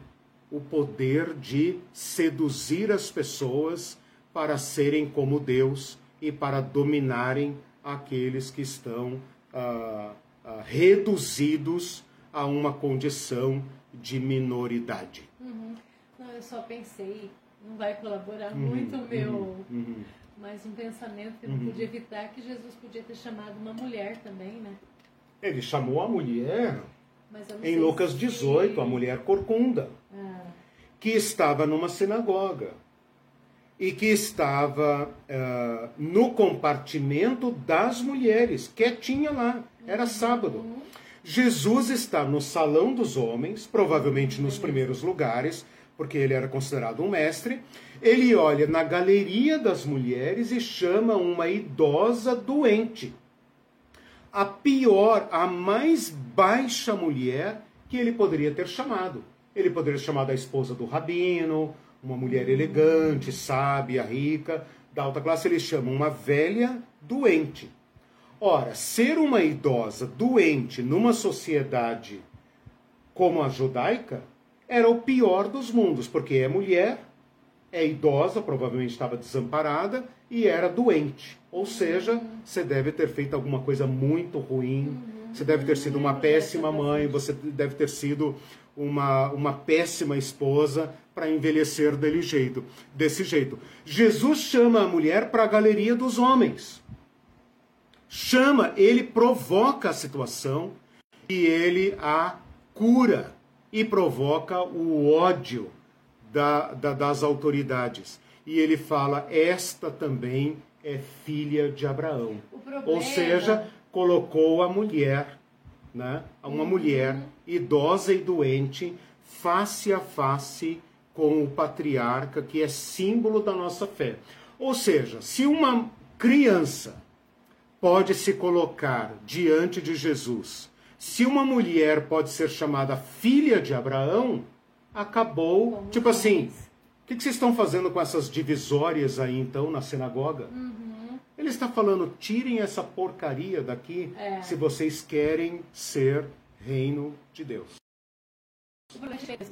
o poder de seduzir as pessoas para serem como Deus e para dominarem aqueles que estão ah, ah, reduzidos a uma condição de minoridade. Uhum. Eu só pensei, não vai colaborar uhum, muito o meu. Uhum, uhum mas um pensamento que não uhum. podia evitar que Jesus podia ter chamado uma mulher também, né? Ele chamou a mulher em Lucas 18, a mulher corcunda, ah. que estava numa sinagoga e que estava uh, no compartimento das mulheres, quietinha lá, era uhum. sábado. Jesus está no salão dos homens, provavelmente nos primeiros lugares, porque ele era considerado um mestre, ele olha na galeria das mulheres e chama uma idosa doente. A pior, a mais baixa mulher que ele poderia ter chamado. Ele poderia ter chamado a esposa do rabino, uma mulher elegante, sábia, rica, da alta classe. Ele chama uma velha doente. Ora, ser uma idosa doente numa sociedade como a judaica era o pior dos mundos, porque é mulher, é idosa, provavelmente estava desamparada e era doente. Ou seja, você deve ter feito alguma coisa muito ruim, você deve ter sido uma péssima mãe, você deve ter sido uma, uma péssima esposa para envelhecer dele jeito, desse jeito. Jesus chama a mulher para a galeria dos homens. Chama, ele provoca a situação e ele a cura e provoca o ódio da, da, das autoridades. E ele fala: Esta também é filha de Abraão. Ou seja, colocou a mulher, né, uma uhum. mulher idosa e doente, face a face com o patriarca, que é símbolo da nossa fé. Ou seja, se uma criança pode se colocar diante de Jesus, se uma mulher pode ser chamada filha de Abraão, acabou. Como tipo assim, o que, que, vocês estão fazendo com essas divisórias aí então na sinagoga? Uhum. Ele está falando: tirem essa porcaria daqui é. se vocês querem ser reino de Deus.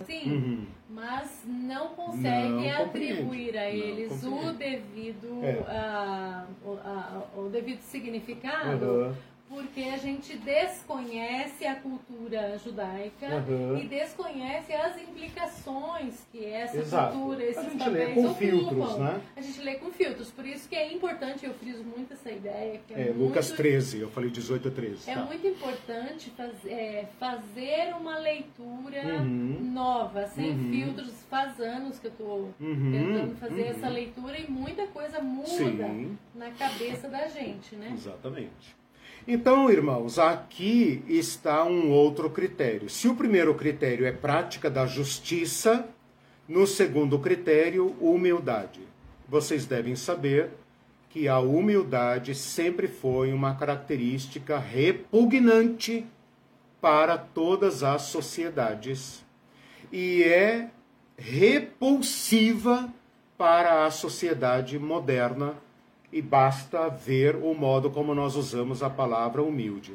Sim, uhum. mas não consegue não atribuir a eles o devido, é. uh, o devido significado. Uhum porque a gente desconhece a cultura judaica uhum. e desconhece as implicações que essa Exato. cultura, esses a gente lê com ocupam. filtros, né? A gente lê com filtros, por isso que é importante, eu friso muito essa ideia. É, é muito, Lucas 13, eu falei 18 a 13. É tá. muito importante faz, é, fazer uma leitura uhum. nova, sem uhum. filtros. Faz anos que eu estou uhum. tentando fazer essa uhum. leitura e muita coisa muda Sim. na cabeça da gente, né? Exatamente. Então, irmãos, aqui está um outro critério. Se o primeiro critério é prática da justiça, no segundo critério, humildade. Vocês devem saber que a humildade sempre foi uma característica repugnante para todas as sociedades e é repulsiva para a sociedade moderna e basta ver o modo como nós usamos a palavra humilde.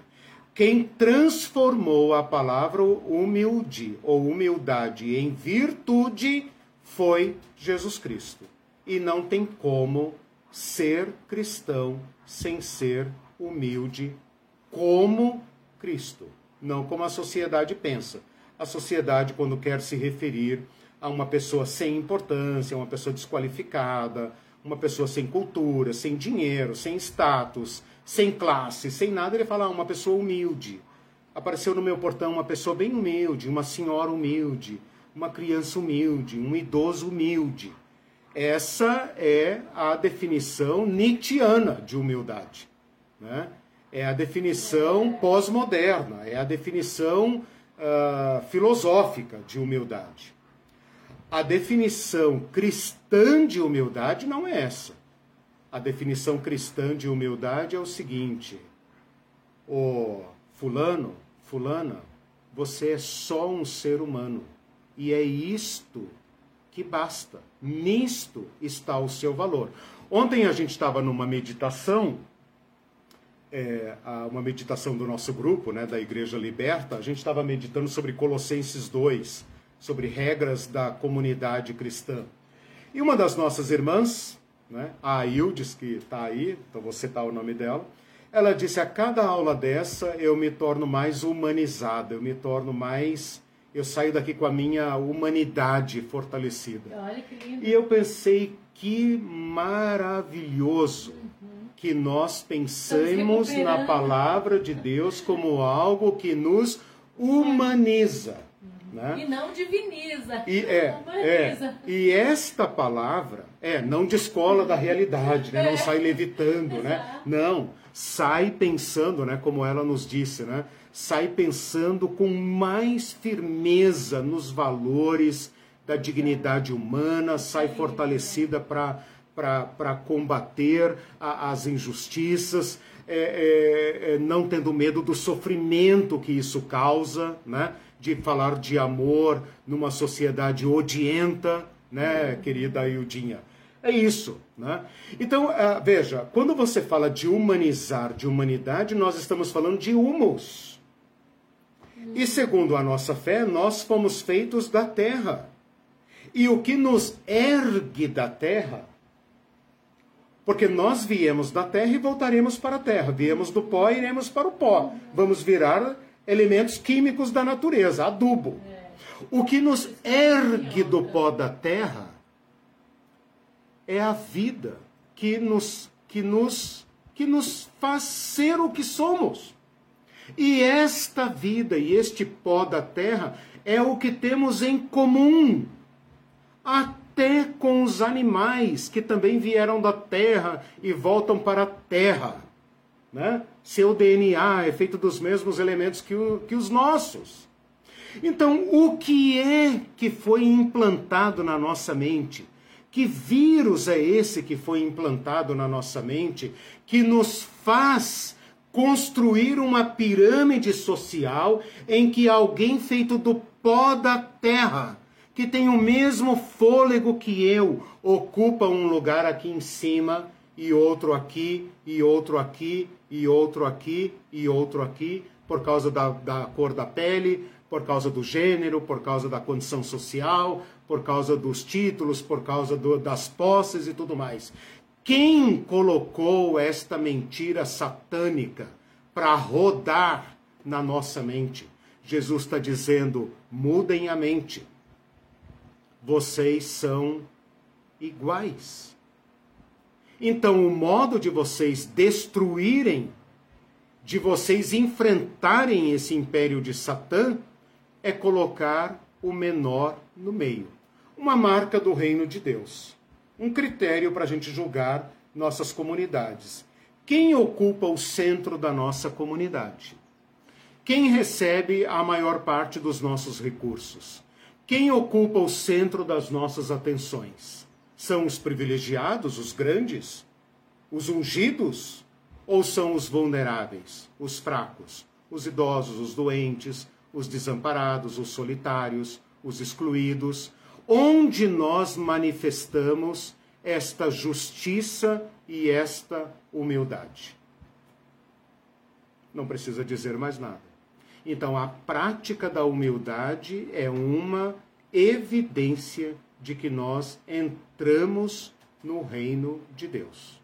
Quem transformou a palavra humilde ou humildade em virtude foi Jesus Cristo. E não tem como ser cristão sem ser humilde como Cristo, não como a sociedade pensa. A sociedade, quando quer se referir a uma pessoa sem importância, uma pessoa desqualificada, uma pessoa sem cultura, sem dinheiro, sem status, sem classe, sem nada, ele fala ah, uma pessoa humilde. Apareceu no meu portão uma pessoa bem humilde, uma senhora humilde, uma criança humilde, um idoso humilde. Essa é a definição nietzschiana de humildade. Né? É a definição pós-moderna, é a definição uh, filosófica de humildade. A definição cristã de humildade não é essa. A definição cristã de humildade é o seguinte: o fulano, fulana, você é só um ser humano e é isto que basta. Nisto está o seu valor. Ontem a gente estava numa meditação, é, uma meditação do nosso grupo, né, da Igreja Liberta, a gente estava meditando sobre Colossenses 2 sobre regras da comunidade cristã. E uma das nossas irmãs, né, a Aildes, que está aí, então vou citar o nome dela, ela disse: a cada aula dessa eu me torno mais humanizada, eu me torno mais. Eu saio daqui com a minha humanidade fortalecida. Olha que lindo. E eu pensei que maravilhoso uhum. que nós pensemos na palavra de Deus como algo que nos humaniza. Né? E não diviniza. E, é, é, e esta palavra é, não descola da realidade, né? não é. sai levitando, né? Não, sai pensando, né? como ela nos disse, né? sai pensando com mais firmeza nos valores da dignidade humana, sai fortalecida para para combater a, as injustiças, é, é, é, não tendo medo do sofrimento que isso causa, né? De falar de amor numa sociedade odienta, né, querida Ildinha? É isso. Né? Então, uh, veja, quando você fala de humanizar, de humanidade, nós estamos falando de humus. E segundo a nossa fé, nós fomos feitos da terra. E o que nos ergue da terra, porque nós viemos da terra e voltaremos para a terra, viemos do pó e iremos para o pó. Vamos virar elementos químicos da natureza, adubo. O que nos ergue do pó da terra é a vida que nos que nos que nos faz ser o que somos. E esta vida e este pó da terra é o que temos em comum, até com os animais que também vieram da terra e voltam para a terra. Né? Seu DNA é feito dos mesmos elementos que, o, que os nossos. Então, o que é que foi implantado na nossa mente? Que vírus é esse que foi implantado na nossa mente que nos faz construir uma pirâmide social em que alguém feito do pó da terra, que tem o mesmo fôlego que eu, ocupa um lugar aqui em cima e outro aqui, e outro aqui, e outro aqui, e outro aqui, por causa da, da cor da pele, por causa do gênero, por causa da condição social, por causa dos títulos, por causa do, das posses e tudo mais. Quem colocou esta mentira satânica para rodar na nossa mente? Jesus está dizendo: mudem a mente. Vocês são iguais. Então, o modo de vocês destruírem, de vocês enfrentarem esse império de Satã, é colocar o menor no meio. Uma marca do reino de Deus. Um critério para a gente julgar nossas comunidades. Quem ocupa o centro da nossa comunidade? Quem recebe a maior parte dos nossos recursos? Quem ocupa o centro das nossas atenções? São os privilegiados, os grandes? Os ungidos? Ou são os vulneráveis, os fracos, os idosos, os doentes, os desamparados, os solitários, os excluídos, onde nós manifestamos esta justiça e esta humildade. Não precisa dizer mais nada. Então, a prática da humildade é uma evidência de que nós entramos no reino de Deus.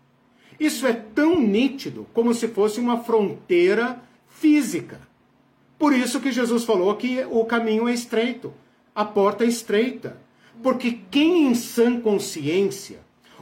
Isso é tão nítido como se fosse uma fronteira física. Por isso que Jesus falou que o caminho é estreito, a porta é estreita. Porque quem em sã consciência,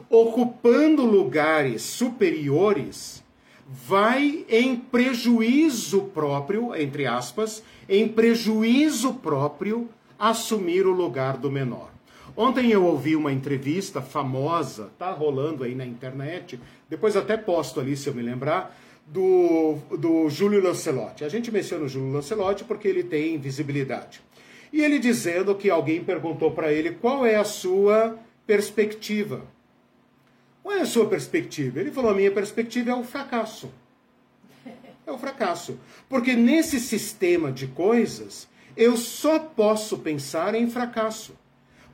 ocupando lugares superiores, vai em prejuízo próprio, entre aspas, em prejuízo próprio, assumir o lugar do menor. Ontem eu ouvi uma entrevista famosa, tá rolando aí na internet, depois até posto ali se eu me lembrar, do, do Júlio Lancelotti. A gente menciona o Júlio Lancelotti porque ele tem visibilidade. E ele dizendo que alguém perguntou para ele qual é a sua perspectiva. Qual é a sua perspectiva? Ele falou: a minha perspectiva é o fracasso. É o fracasso. Porque nesse sistema de coisas, eu só posso pensar em fracasso.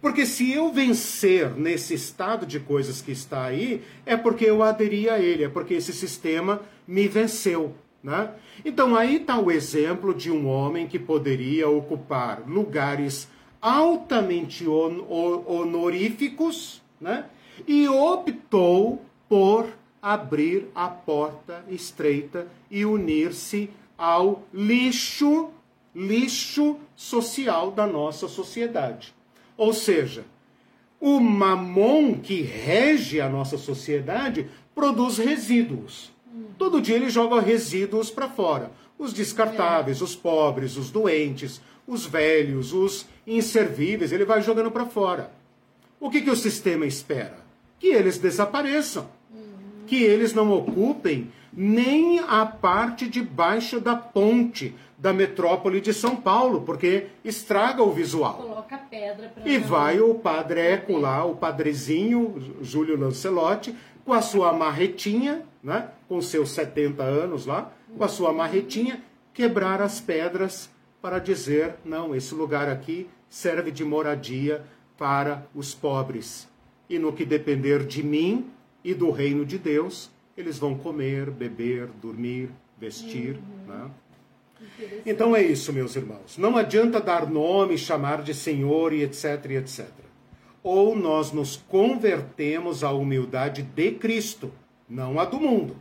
Porque se eu vencer nesse estado de coisas que está aí, é porque eu aderi a ele, é porque esse sistema me venceu. Né? Então aí está o exemplo de um homem que poderia ocupar lugares altamente honoríficos né? e optou por abrir a porta estreita e unir-se ao lixo, lixo social da nossa sociedade. Ou seja, o mamon que rege a nossa sociedade produz resíduos. Todo dia ele joga resíduos para fora. Os descartáveis, os pobres, os doentes, os velhos, os inservíveis, ele vai jogando para fora. O que, que o sistema espera? Que eles desapareçam. Que eles não ocupem nem a parte de baixo da ponte da metrópole de São Paulo, porque estraga o visual. Coloca pedra pra E vai o padre Eco lá, o padrezinho, Júlio Lancelotti, com a sua marretinha, né, com seus 70 anos lá, com a sua marretinha, quebrar as pedras para dizer: não, esse lugar aqui serve de moradia para os pobres. e no que depender de mim e do reino de Deus, eles vão comer, beber, dormir, vestir. Uhum. Né? Então é isso, meus irmãos. Não adianta dar nome, chamar de Senhor e etc, e etc. Ou nós nos convertemos à humildade de Cristo, não a do mundo.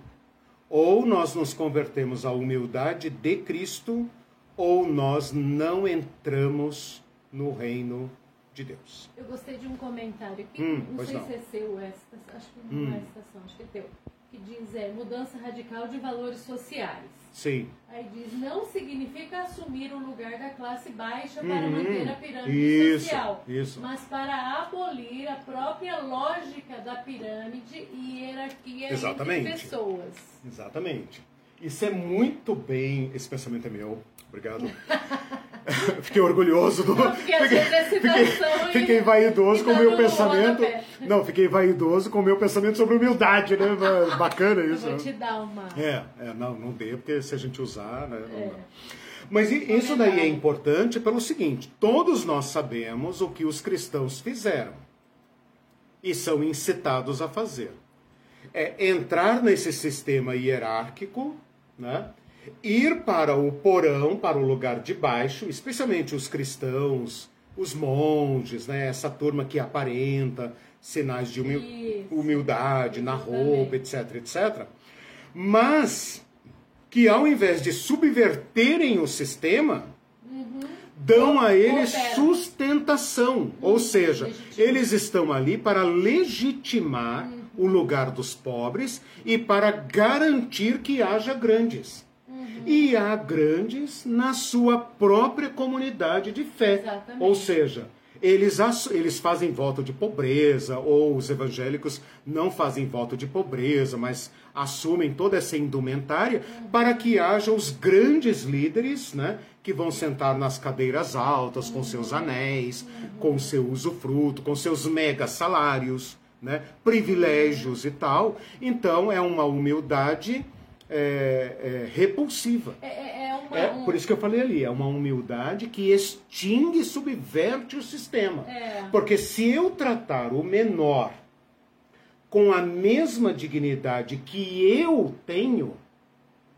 Ou nós nos convertemos à humildade de Cristo, ou nós não entramos no reino de Deus. Eu gostei de um comentário aqui, hum, não sei não. se é seu, esta, acho que não hum. é estação, acho que é teu, que diz é mudança radical de valores sociais. Sim. Aí diz, não significa assumir o lugar da classe baixa para uhum. manter a pirâmide isso, social, isso. mas para abolir a própria lógica da pirâmide e hierarquia Exatamente. entre pessoas. Exatamente. Isso é muito bem, esse pensamento é meu, obrigado. fiquei orgulhoso do. Não, porque às vezes é fiquei, fiquei vaidoso com o meu pensamento. Não, fiquei vaidoso com o meu pensamento sobre humildade, né? Bacana isso. Eu vou te dar uma. É, é não, não dê, porque se a gente usar, né? É. Mas isso daí é importante pelo seguinte: todos nós sabemos o que os cristãos fizeram e são incitados a fazer. É entrar nesse sistema hierárquico, né? Ir para o porão, para o lugar de baixo, especialmente os cristãos, os monges, né? essa turma que aparenta sinais de humildade na roupa, etc, etc. Mas que ao invés de subverterem o sistema, uhum. dão a eles sustentação. Uhum. Ou seja, eles estão ali para legitimar uhum. o lugar dos pobres e para garantir que haja grandes e há grandes na sua própria comunidade de fé. Exatamente. Ou seja, eles, eles fazem voto de pobreza, ou os evangélicos não fazem voto de pobreza, mas assumem toda essa indumentária uhum. para que haja os grandes líderes, né, que vão sentar nas cadeiras altas, com seus uhum. anéis, uhum. com seu usufruto, com seus mega salários, né, privilégios e tal. Então é uma humildade é, é, repulsiva. É, é, é uma, é, Por isso que eu falei ali, é uma humildade que extingue e subverte o sistema. É. Porque se eu tratar o menor com a mesma dignidade que eu tenho,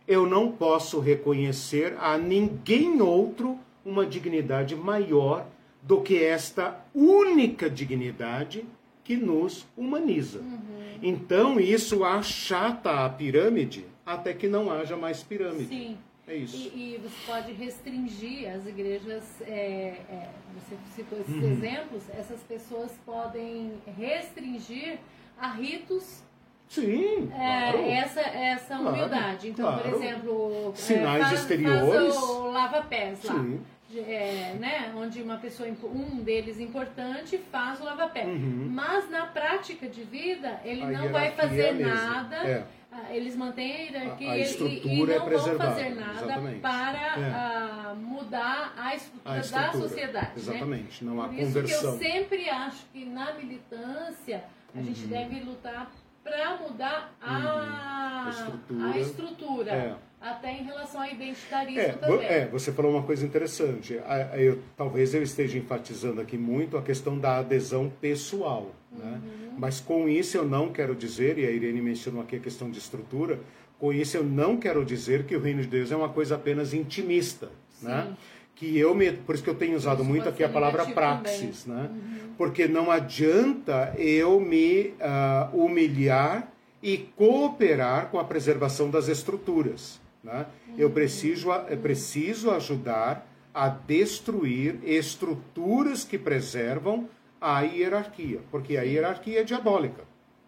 eu não posso reconhecer a ninguém outro uma dignidade maior do que esta única dignidade que nos humaniza. Uhum. Então isso achata a pirâmide até que não haja mais pirâmide. Sim. É isso. E, e você pode restringir as igrejas, é, é, você citou esses uhum. exemplos, essas pessoas podem restringir a ritos Sim, é, claro. essa, essa humildade. Então, claro. por exemplo, sinais é, faz, exteriores. Faz o lava-pés lá. Sim. É, né, onde uma pessoa, um deles importante, faz o lava-pé. Uhum. Mas na prática de vida, ele a não vai fazer nada. É. Ah, eles mantêm a hierarquia a, a estrutura e, e não é vão fazer nada exatamente. para é. uh, mudar a estrutura, a estrutura, da sociedade. Né? Exatamente, né? não há Por conversão. Isso que eu sempre acho que na militância a uhum. gente deve lutar para mudar a, uhum. a estrutura. A estrutura. É. Até em relação ao identitarismo é, também. É, você falou uma coisa interessante. Eu, talvez eu esteja enfatizando aqui muito a questão da adesão pessoal. Né? Uhum. Mas com isso eu não quero dizer, e a Irene mencionou aqui a questão de estrutura, com isso eu não quero dizer que o reino de Deus é uma coisa apenas intimista, né? Que eu me, por isso que eu tenho usado isso muito aqui a palavra praxis, também. né? Uhum. Porque não adianta eu me uh, humilhar e cooperar com a preservação das estruturas, né? Uhum. Eu preciso, eu preciso ajudar a destruir estruturas que preservam a hierarquia, porque a hierarquia é diabólica.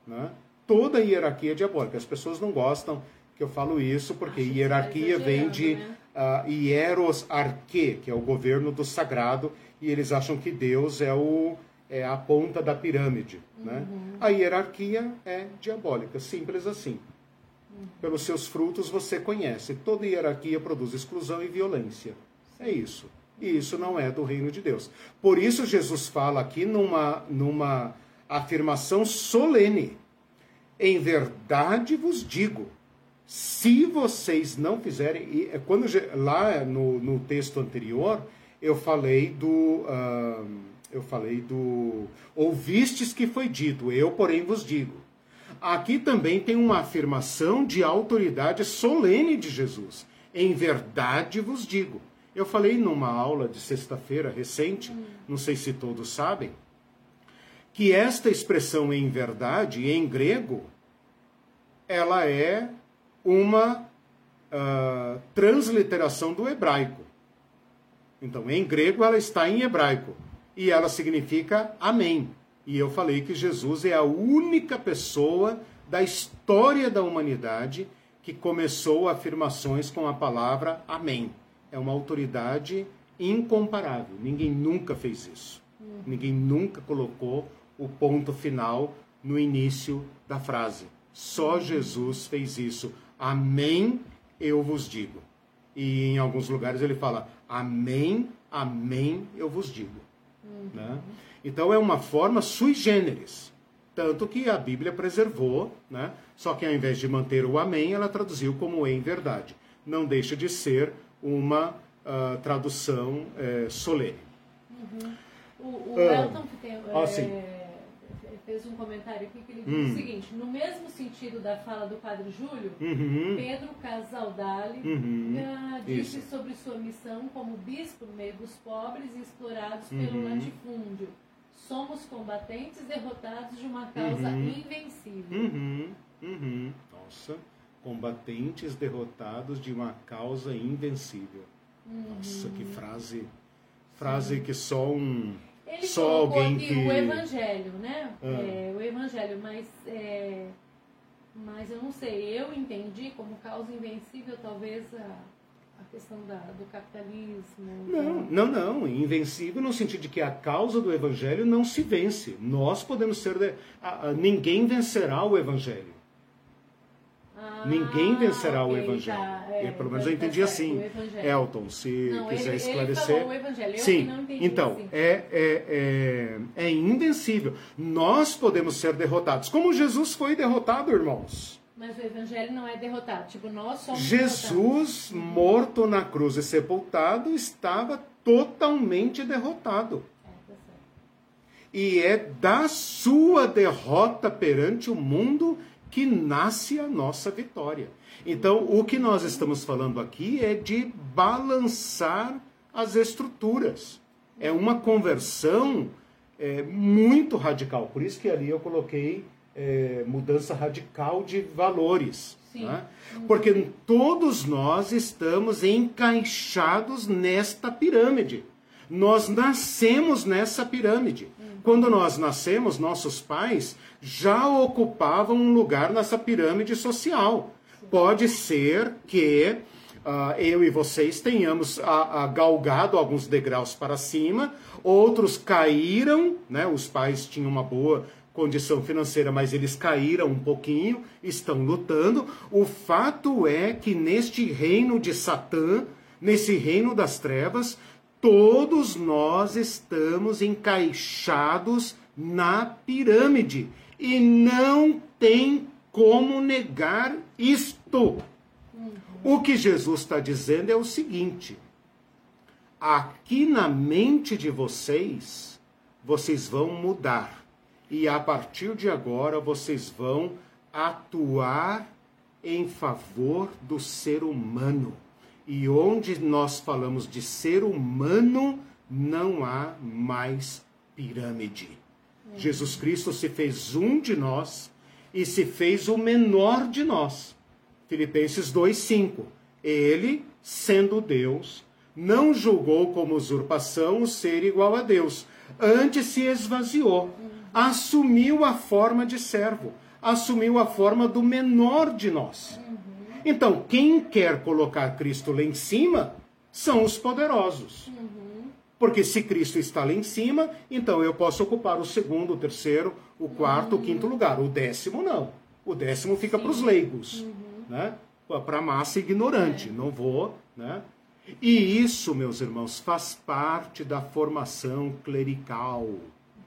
Né? Toda hierarquia é diabólica. As pessoas não gostam que eu falo isso, porque Acho hierarquia tá vem de né? uh, hieros arque, que é o governo do sagrado, e eles acham que Deus é, o, é a ponta da pirâmide. Né? Uhum. Né? A hierarquia é diabólica, simples assim. Uhum. Pelos seus frutos você conhece. Toda hierarquia produz exclusão e violência. É. É isso. E isso não é do reino de Deus. Por isso Jesus fala aqui numa, numa afirmação solene. Em verdade vos digo, se vocês não fizerem. É quando lá no, no texto anterior, eu falei do, uh, eu falei do ouvistes que foi dito, eu, porém, vos digo. Aqui também tem uma afirmação de autoridade solene de Jesus. Em verdade vos digo. Eu falei numa aula de sexta-feira recente, não sei se todos sabem, que esta expressão em verdade, em grego, ela é uma uh, transliteração do hebraico. Então, em grego, ela está em hebraico e ela significa amém. E eu falei que Jesus é a única pessoa da história da humanidade que começou afirmações com a palavra amém. É uma autoridade incomparável. Ninguém nunca fez isso. Ninguém nunca colocou o ponto final no início da frase. Só Jesus fez isso. Amém, eu vos digo. E em alguns lugares ele fala: Amém, amém, eu vos digo. Uhum. Né? Então é uma forma sui generis. Tanto que a Bíblia preservou, né? só que ao invés de manter o amém, ela traduziu como em verdade. Não deixa de ser uma uh, tradução uh, solene. Uhum. O, o uh, Elton que tem. Ah, é fez um comentário aqui que ele diz hum. o seguinte: no mesmo sentido da fala do Padre Júlio, uhum. Pedro Casaldali uhum. uh, disse Isso. sobre sua missão como bispo no meio dos pobres e explorados uhum. pelo latifúndio. Somos combatentes derrotados de uma causa uhum. invencível. Uhum. Uhum. Nossa, combatentes derrotados de uma causa invencível. Nossa, que frase, frase Sim. que só um ele Só alguém que... o evangelho, né? Ah. É, o evangelho, mas, é, mas eu não sei, eu entendi como causa invencível talvez a, a questão da, do capitalismo. Não, não, não. Invencível no sentido de que a causa do evangelho não se vence. Nós podemos ser. De, ninguém vencerá o evangelho. Ninguém vencerá okay, o evangelho. Tá, é, pelo menos eu entendi assim. Elton, se não, quiser ele, esclarecer. Ele. Eu Sim, então, assim. é, é, é, é invencível. Nós podemos ser derrotados. Como Jesus foi derrotado, irmãos? Mas o evangelho não é derrotado. Tipo, nós somos Jesus, derrotados. morto na cruz e sepultado, estava totalmente derrotado. É, tá e é da sua derrota perante o mundo que nasce a nossa vitória. Então, o que nós estamos falando aqui é de balançar as estruturas. É uma conversão é, muito radical. Por isso que ali eu coloquei é, mudança radical de valores. Né? Porque todos nós estamos encaixados nesta pirâmide. Nós nascemos nessa pirâmide. Quando nós nascemos, nossos pais já ocupavam um lugar nessa pirâmide social. Pode ser que uh, eu e vocês tenhamos uh, galgado alguns degraus para cima, outros caíram, né? os pais tinham uma boa condição financeira, mas eles caíram um pouquinho, estão lutando. O fato é que neste reino de Satã, nesse reino das trevas, todos nós estamos encaixados na pirâmide e não tem como negar isto. O que Jesus está dizendo é o seguinte: aqui na mente de vocês, vocês vão mudar. E a partir de agora, vocês vão atuar em favor do ser humano. E onde nós falamos de ser humano, não há mais pirâmide. Jesus Cristo se fez um de nós e se fez o menor de nós. Filipenses 2:5. Ele, sendo Deus, não julgou como usurpação o ser igual a Deus, antes se esvaziou, assumiu a forma de servo, assumiu a forma do menor de nós. Então, quem quer colocar Cristo lá em cima são os poderosos. Uhum. Porque se Cristo está lá em cima, então eu posso ocupar o segundo, o terceiro, o quarto, uhum. o quinto lugar. O décimo não. O décimo fica para os leigos, uhum. né? para a massa ignorante. É. Não vou. Né? E isso, meus irmãos, faz parte da formação clerical.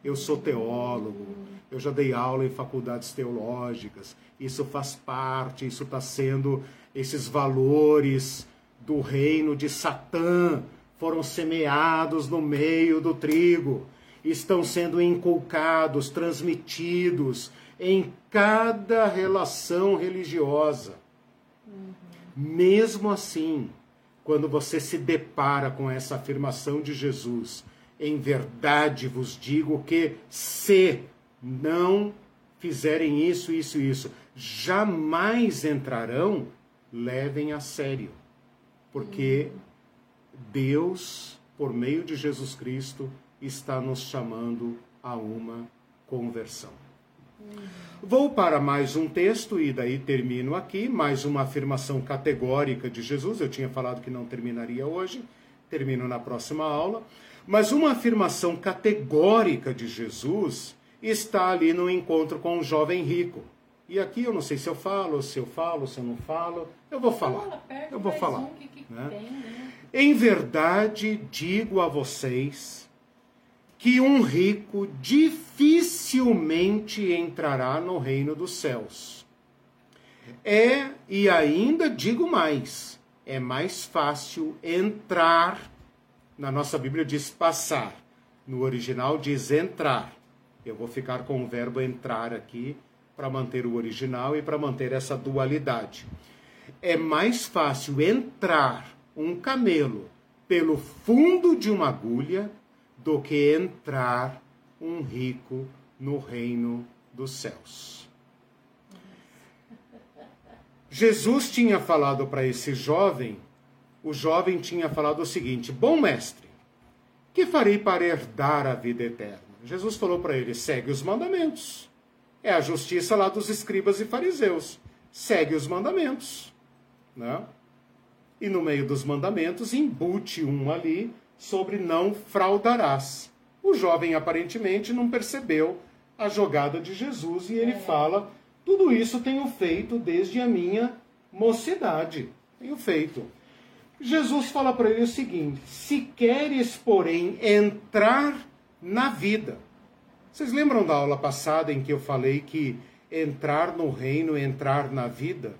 Eu sou teólogo, eu já dei aula em faculdades teológicas, isso faz parte, isso está sendo, esses valores do reino de Satã foram semeados no meio do trigo. estão sendo inculcados, transmitidos em cada relação religiosa. Uhum. Mesmo assim, quando você se depara com essa afirmação de Jesus, em verdade vos digo que se não fizerem isso, isso isso, jamais entrarão, levem a sério. Porque Deus, por meio de Jesus Cristo, está nos chamando a uma conversão. Vou para mais um texto e daí termino aqui, mais uma afirmação categórica de Jesus. Eu tinha falado que não terminaria hoje, termino na próxima aula. Mas uma afirmação categórica de Jesus está ali no encontro com um jovem rico. E aqui eu não sei se eu falo, se eu falo, se eu não falo. Eu vou falar. Eu vou falar. Né? né? Em verdade, digo a vocês que um rico dificilmente entrará no reino dos céus. É, e ainda digo mais, é mais fácil entrar, na nossa Bíblia diz passar, no original diz entrar. Eu vou ficar com o verbo entrar aqui para manter o original e para manter essa dualidade. É mais fácil entrar um camelo pelo fundo de uma agulha do que entrar um rico no reino dos céus. Jesus tinha falado para esse jovem, o jovem tinha falado o seguinte: Bom mestre, que farei para herdar a vida eterna? Jesus falou para ele: segue os mandamentos. É a justiça lá dos escribas e fariseus. Segue os mandamentos. Né? E no meio dos mandamentos, embute um ali sobre não fraudarás. O jovem aparentemente não percebeu a jogada de Jesus e ele é. fala: tudo isso tenho feito desde a minha mocidade. Tenho feito. Jesus fala para ele o seguinte: se queres, porém, entrar na vida. Vocês lembram da aula passada em que eu falei que entrar no reino, entrar na vida?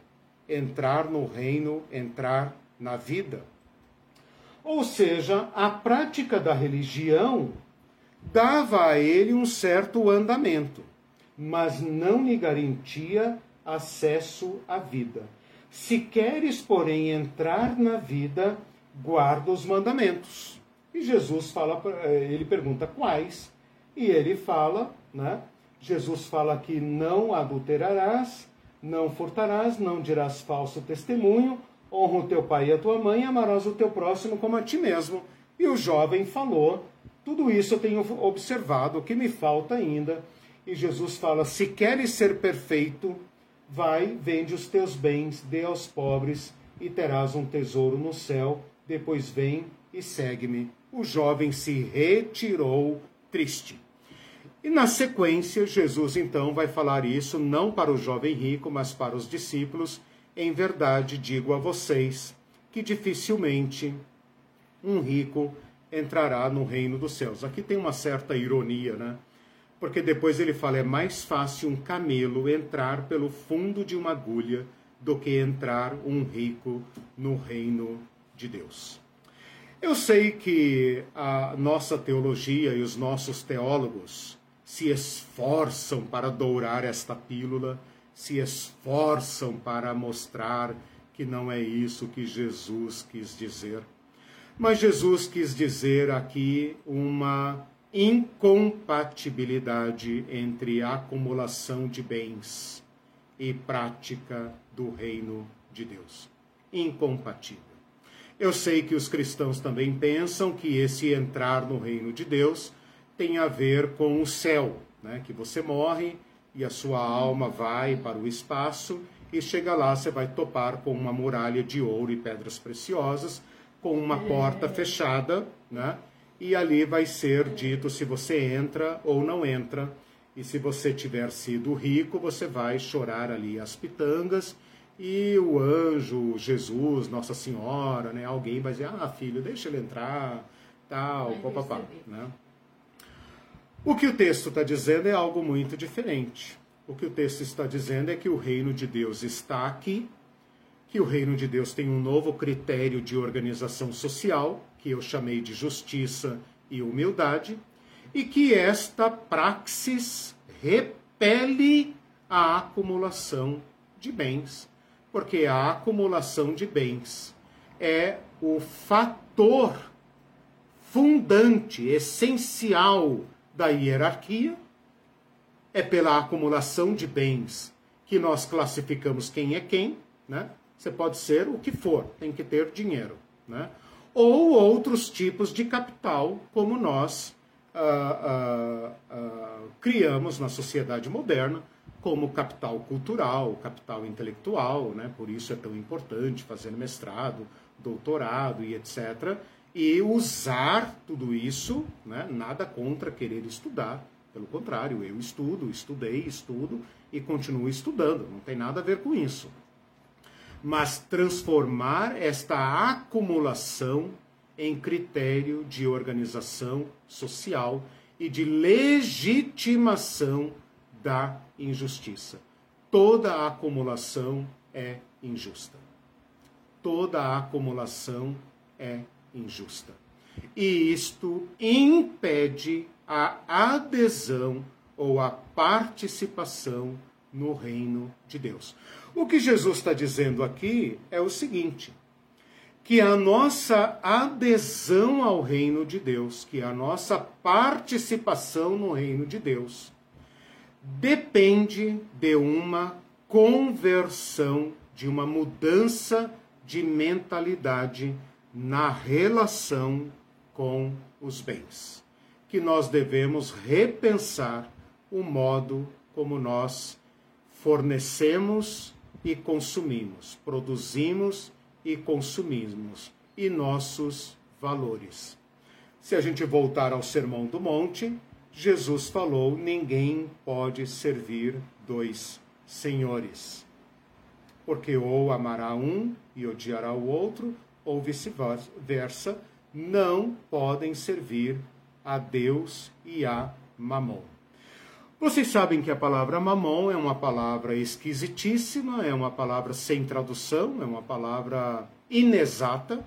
Entrar no reino, entrar na vida. Ou seja, a prática da religião dava a ele um certo andamento, mas não lhe garantia acesso à vida. Se queres, porém, entrar na vida, guarda os mandamentos. E Jesus fala, eh, ele pergunta quais, e ele fala, né? Jesus fala que não adulterarás, não furtarás, não dirás falso testemunho, honra o teu pai e a tua mãe, amarás o teu próximo como a ti mesmo. E o jovem falou: Tudo isso eu tenho observado, o que me falta ainda. E Jesus fala: Se queres ser perfeito, vai, vende os teus bens, dê aos pobres e terás um tesouro no céu. Depois vem e segue-me. O jovem se retirou triste. E na sequência, Jesus então vai falar isso não para o jovem rico, mas para os discípulos em verdade digo a vocês que dificilmente um rico entrará no reino dos céus. Aqui tem uma certa ironia, né? Porque depois ele fala: é mais fácil um camelo entrar pelo fundo de uma agulha do que entrar um rico no reino de Deus. Eu sei que a nossa teologia e os nossos teólogos se esforçam para dourar esta pílula se esforçam para mostrar que não é isso que Jesus quis dizer. Mas Jesus quis dizer aqui uma incompatibilidade entre acumulação de bens e prática do reino de Deus. Incompatível. Eu sei que os cristãos também pensam que esse entrar no reino de Deus tem a ver com o céu, né? que você morre e a sua alma vai para o espaço e chega lá, você vai topar com uma muralha de ouro e pedras preciosas, com uma porta fechada, né? E ali vai ser dito se você entra ou não entra. E se você tiver sido rico, você vai chorar ali as pitangas e o anjo, Jesus, Nossa Senhora, né? Alguém vai dizer: "Ah, filho, deixa ele entrar", tal, papapá, né? O que o texto está dizendo é algo muito diferente. O que o texto está dizendo é que o reino de Deus está aqui, que o reino de Deus tem um novo critério de organização social, que eu chamei de justiça e humildade, e que esta praxis repele a acumulação de bens, porque a acumulação de bens é o fator fundante, essencial da hierarquia, é pela acumulação de bens que nós classificamos quem é quem, né? Você pode ser o que for, tem que ter dinheiro, né? Ou outros tipos de capital, como nós ah, ah, ah, criamos na sociedade moderna, como capital cultural, capital intelectual, né? Por isso é tão importante fazer mestrado, doutorado e etc. E usar tudo isso, né? Nada contra querer estudar, pelo contrário, eu estudo, estudei, estudo e continuo estudando, não tem nada a ver com isso. Mas transformar esta acumulação em critério de organização social e de legitimação da injustiça. Toda a acumulação é injusta. Toda a acumulação é injusta. E isto impede a adesão ou a participação no reino de Deus. O que Jesus está dizendo aqui é o seguinte: que a nossa adesão ao reino de Deus, que a nossa participação no reino de Deus, depende de uma conversão, de uma mudança de mentalidade na relação com os bens. Que nós devemos repensar o modo como nós fornecemos e consumimos, produzimos e consumimos e nossos valores. Se a gente voltar ao Sermão do Monte, Jesus falou: ninguém pode servir dois senhores. Porque ou amará um e odiará o outro, ou vice-versa, não podem servir a Deus e a Mamon. Vocês sabem que a palavra mamon é uma palavra esquisitíssima, é uma palavra sem tradução, é uma palavra inexata,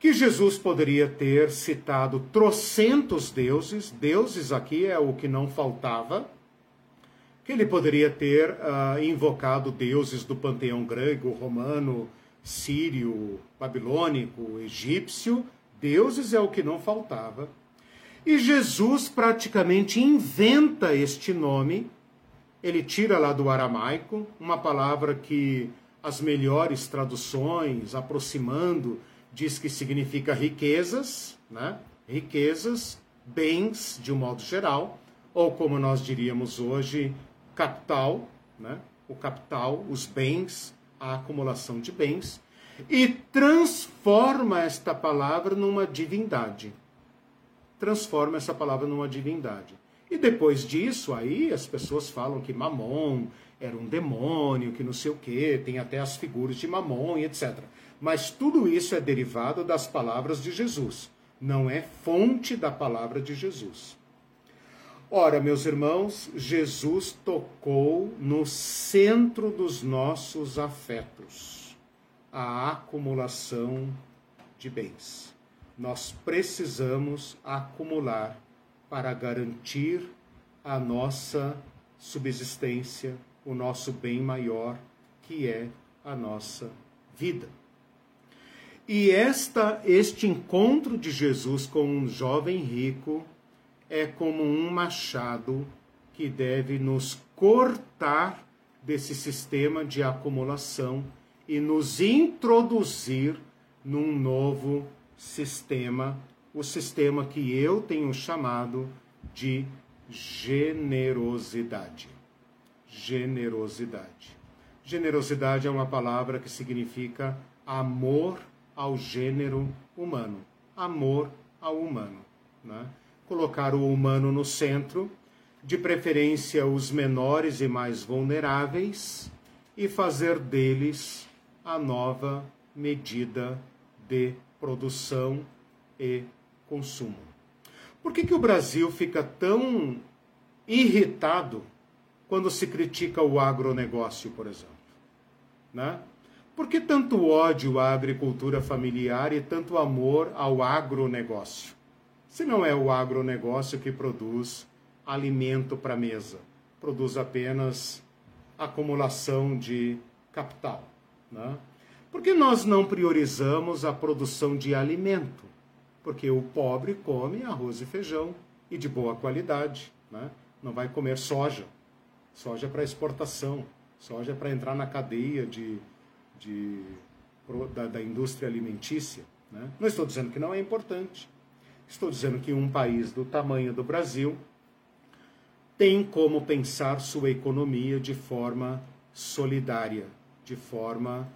que Jesus poderia ter citado trocentos deuses, deuses aqui é o que não faltava, que ele poderia ter uh, invocado deuses do panteão grego, romano, sírio, babilônico, egípcio, deuses é o que não faltava. E Jesus praticamente inventa este nome. Ele tira lá do aramaico, uma palavra que as melhores traduções, aproximando, diz que significa riquezas, né? Riquezas, bens de um modo geral, ou como nós diríamos hoje, capital, né? O capital, os bens, a acumulação de bens, e transforma esta palavra numa divindade transforma essa palavra numa divindade. E depois disso, aí as pessoas falam que Mamon era um demônio, que não sei o quê, tem até as figuras de Mamon e etc. Mas tudo isso é derivado das palavras de Jesus, não é fonte da palavra de Jesus. Ora, meus irmãos, Jesus tocou no centro dos nossos afetos, a acumulação de bens nós precisamos acumular para garantir a nossa subsistência, o nosso bem maior, que é a nossa vida. E esta este encontro de Jesus com um jovem rico é como um machado que deve nos cortar desse sistema de acumulação e nos introduzir num novo sistema, o sistema que eu tenho chamado de generosidade. Generosidade. Generosidade é uma palavra que significa amor ao gênero humano. Amor ao humano. Né? Colocar o humano no centro, de preferência os menores e mais vulneráveis, e fazer deles a nova medida de produção e consumo. Por que, que o Brasil fica tão irritado quando se critica o agronegócio, por exemplo? Né? Por que tanto ódio à agricultura familiar e tanto amor ao agronegócio? se não é o agronegócio que produz alimento para a mesa? Produz apenas acumulação de capital. Né? Por que nós não priorizamos a produção de alimento? Porque o pobre come arroz e feijão e de boa qualidade. Né? Não vai comer soja. Soja é para exportação. Soja é para entrar na cadeia de, de, da, da indústria alimentícia. Né? Não estou dizendo que não é importante. Estou dizendo que um país do tamanho do Brasil tem como pensar sua economia de forma solidária, de forma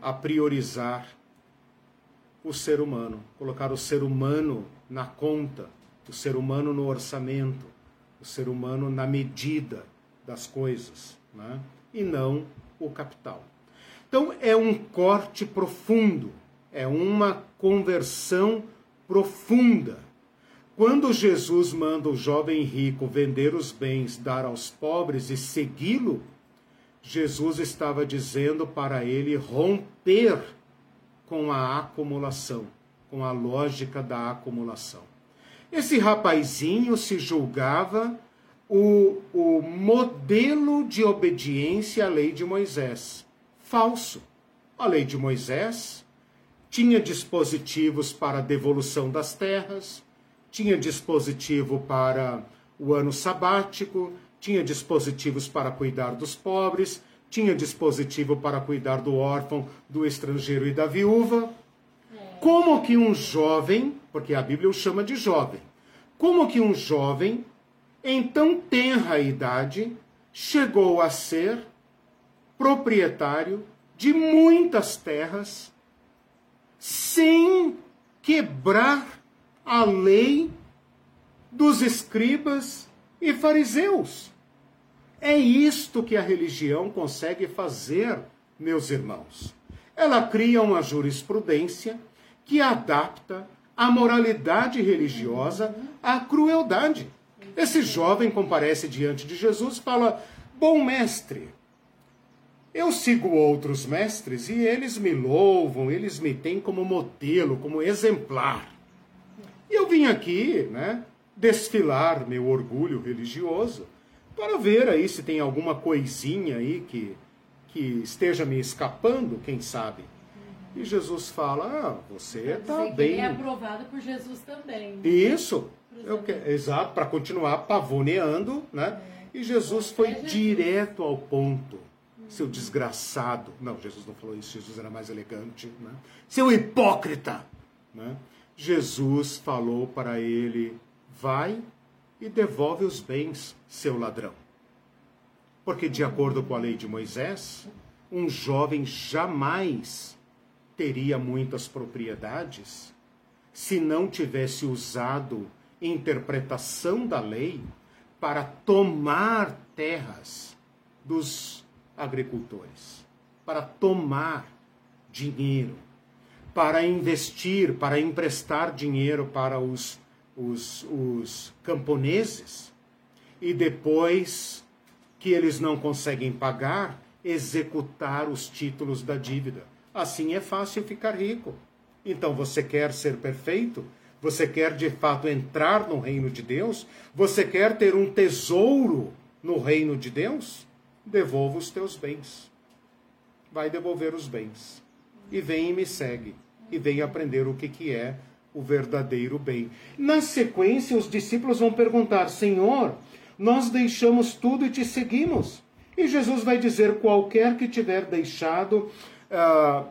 a priorizar o ser humano, colocar o ser humano na conta, o ser humano no orçamento, o ser humano na medida das coisas, né? e não o capital. Então é um corte profundo, é uma conversão profunda. Quando Jesus manda o jovem rico vender os bens, dar aos pobres e segui-lo, Jesus estava dizendo para ele romper com a acumulação, com a lógica da acumulação. Esse rapazinho se julgava o, o modelo de obediência à lei de Moisés. Falso. A lei de Moisés tinha dispositivos para devolução das terras, tinha dispositivo para o ano sabático, tinha dispositivos para cuidar dos pobres, tinha dispositivo para cuidar do órfão, do estrangeiro e da viúva. Como que um jovem, porque a Bíblia o chama de jovem, como que um jovem em tão tenra idade, chegou a ser proprietário de muitas terras sem quebrar a lei dos escribas e fariseus. É isto que a religião consegue fazer, meus irmãos. Ela cria uma jurisprudência que adapta a moralidade religiosa à crueldade. Esse jovem comparece diante de Jesus e fala: Bom mestre, eu sigo outros mestres e eles me louvam, eles me têm como modelo, como exemplar. E eu vim aqui, né, desfilar meu orgulho religioso para ver aí se tem alguma coisinha aí que, que esteja me escapando, quem sabe. E Jesus fala: ah, você está bem. Ele é aprovado por Jesus também. Isso. Eu que, exato, para continuar pavoneando, né? É. E Jesus foi é Jesus. direto ao ponto. Seu desgraçado. Não, Jesus não falou isso, Jesus era mais elegante. Né? Seu hipócrita. Né? Jesus falou para ele: vai e devolve os bens, seu ladrão. Porque, de acordo com a lei de Moisés, um jovem jamais teria muitas propriedades se não tivesse usado interpretação da lei para tomar terras dos agricultores, para tomar dinheiro, para investir, para emprestar dinheiro para os, os, os camponeses e depois que eles não conseguem pagar, executar os títulos da dívida. Assim é fácil ficar rico. Então você quer ser perfeito? Você quer de fato entrar no reino de Deus? Você quer ter um tesouro no reino de Deus? Devolva os teus bens. Vai devolver os bens. E vem e me segue. E vem aprender o que, que é o verdadeiro bem. Na sequência, os discípulos vão perguntar: Senhor, nós deixamos tudo e te seguimos. E Jesus vai dizer: qualquer que tiver deixado. Uh,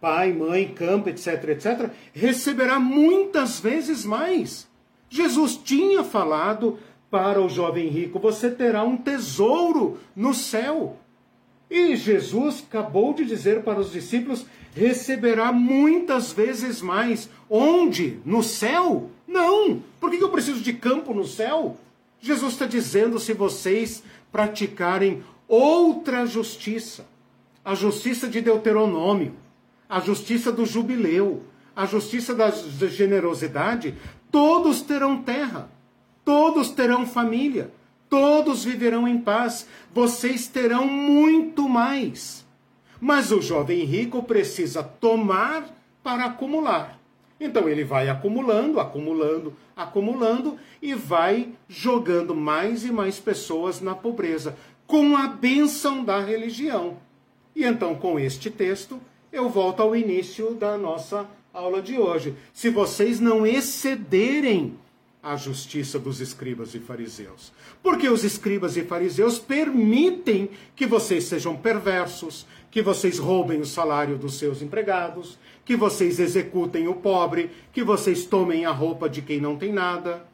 pai, mãe, campo, etc, etc, receberá muitas vezes mais. Jesus tinha falado para o jovem rico: você terá um tesouro no céu. E Jesus acabou de dizer para os discípulos: receberá muitas vezes mais. Onde? No céu? Não! Por que eu preciso de campo no céu? Jesus está dizendo: se vocês praticarem outra justiça, a justiça de Deuteronômio, a justiça do jubileu, a justiça da generosidade, todos terão terra, todos terão família, todos viverão em paz, vocês terão muito mais. Mas o jovem rico precisa tomar para acumular. Então ele vai acumulando, acumulando, acumulando e vai jogando mais e mais pessoas na pobreza, com a bênção da religião. E então, com este texto, eu volto ao início da nossa aula de hoje. Se vocês não excederem a justiça dos escribas e fariseus. Porque os escribas e fariseus permitem que vocês sejam perversos, que vocês roubem o salário dos seus empregados, que vocês executem o pobre, que vocês tomem a roupa de quem não tem nada,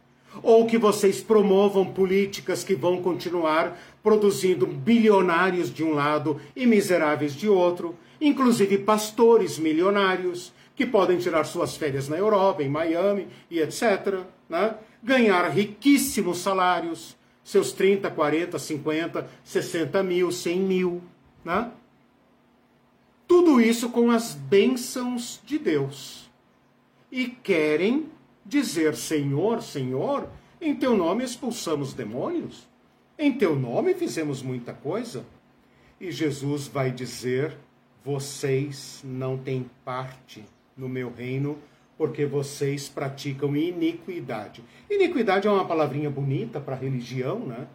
ou que vocês promovam políticas que vão continuar produzindo bilionários de um lado e miseráveis de outro, inclusive pastores milionários que podem tirar suas férias na Europa, em Miami e etc. Né? Ganhar riquíssimos salários, seus 30, 40, 50, 60 mil, 100 mil. Né? Tudo isso com as bênçãos de Deus. E querem dizer: Senhor, Senhor, em teu nome expulsamos demônios, em teu nome fizemos muita coisa. E Jesus vai dizer: Vocês não têm parte no meu reino, porque vocês praticam iniquidade. Iniquidade é uma palavrinha bonita para religião, né?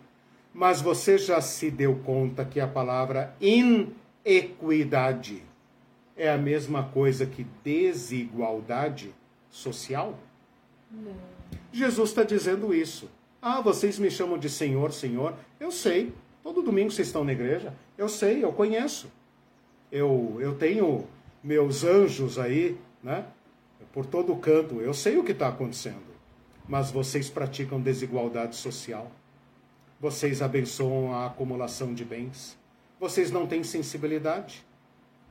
Mas você já se deu conta que a palavra in equidade é a mesma coisa que desigualdade social? Não. Jesus está dizendo isso. Ah, vocês me chamam de Senhor, Senhor. Eu sei. Todo domingo vocês estão na igreja. Eu sei, eu conheço. Eu, eu tenho meus anjos aí, né? Por todo canto. Eu sei o que está acontecendo. Mas vocês praticam desigualdade social. Vocês abençoam a acumulação de bens vocês não têm sensibilidade.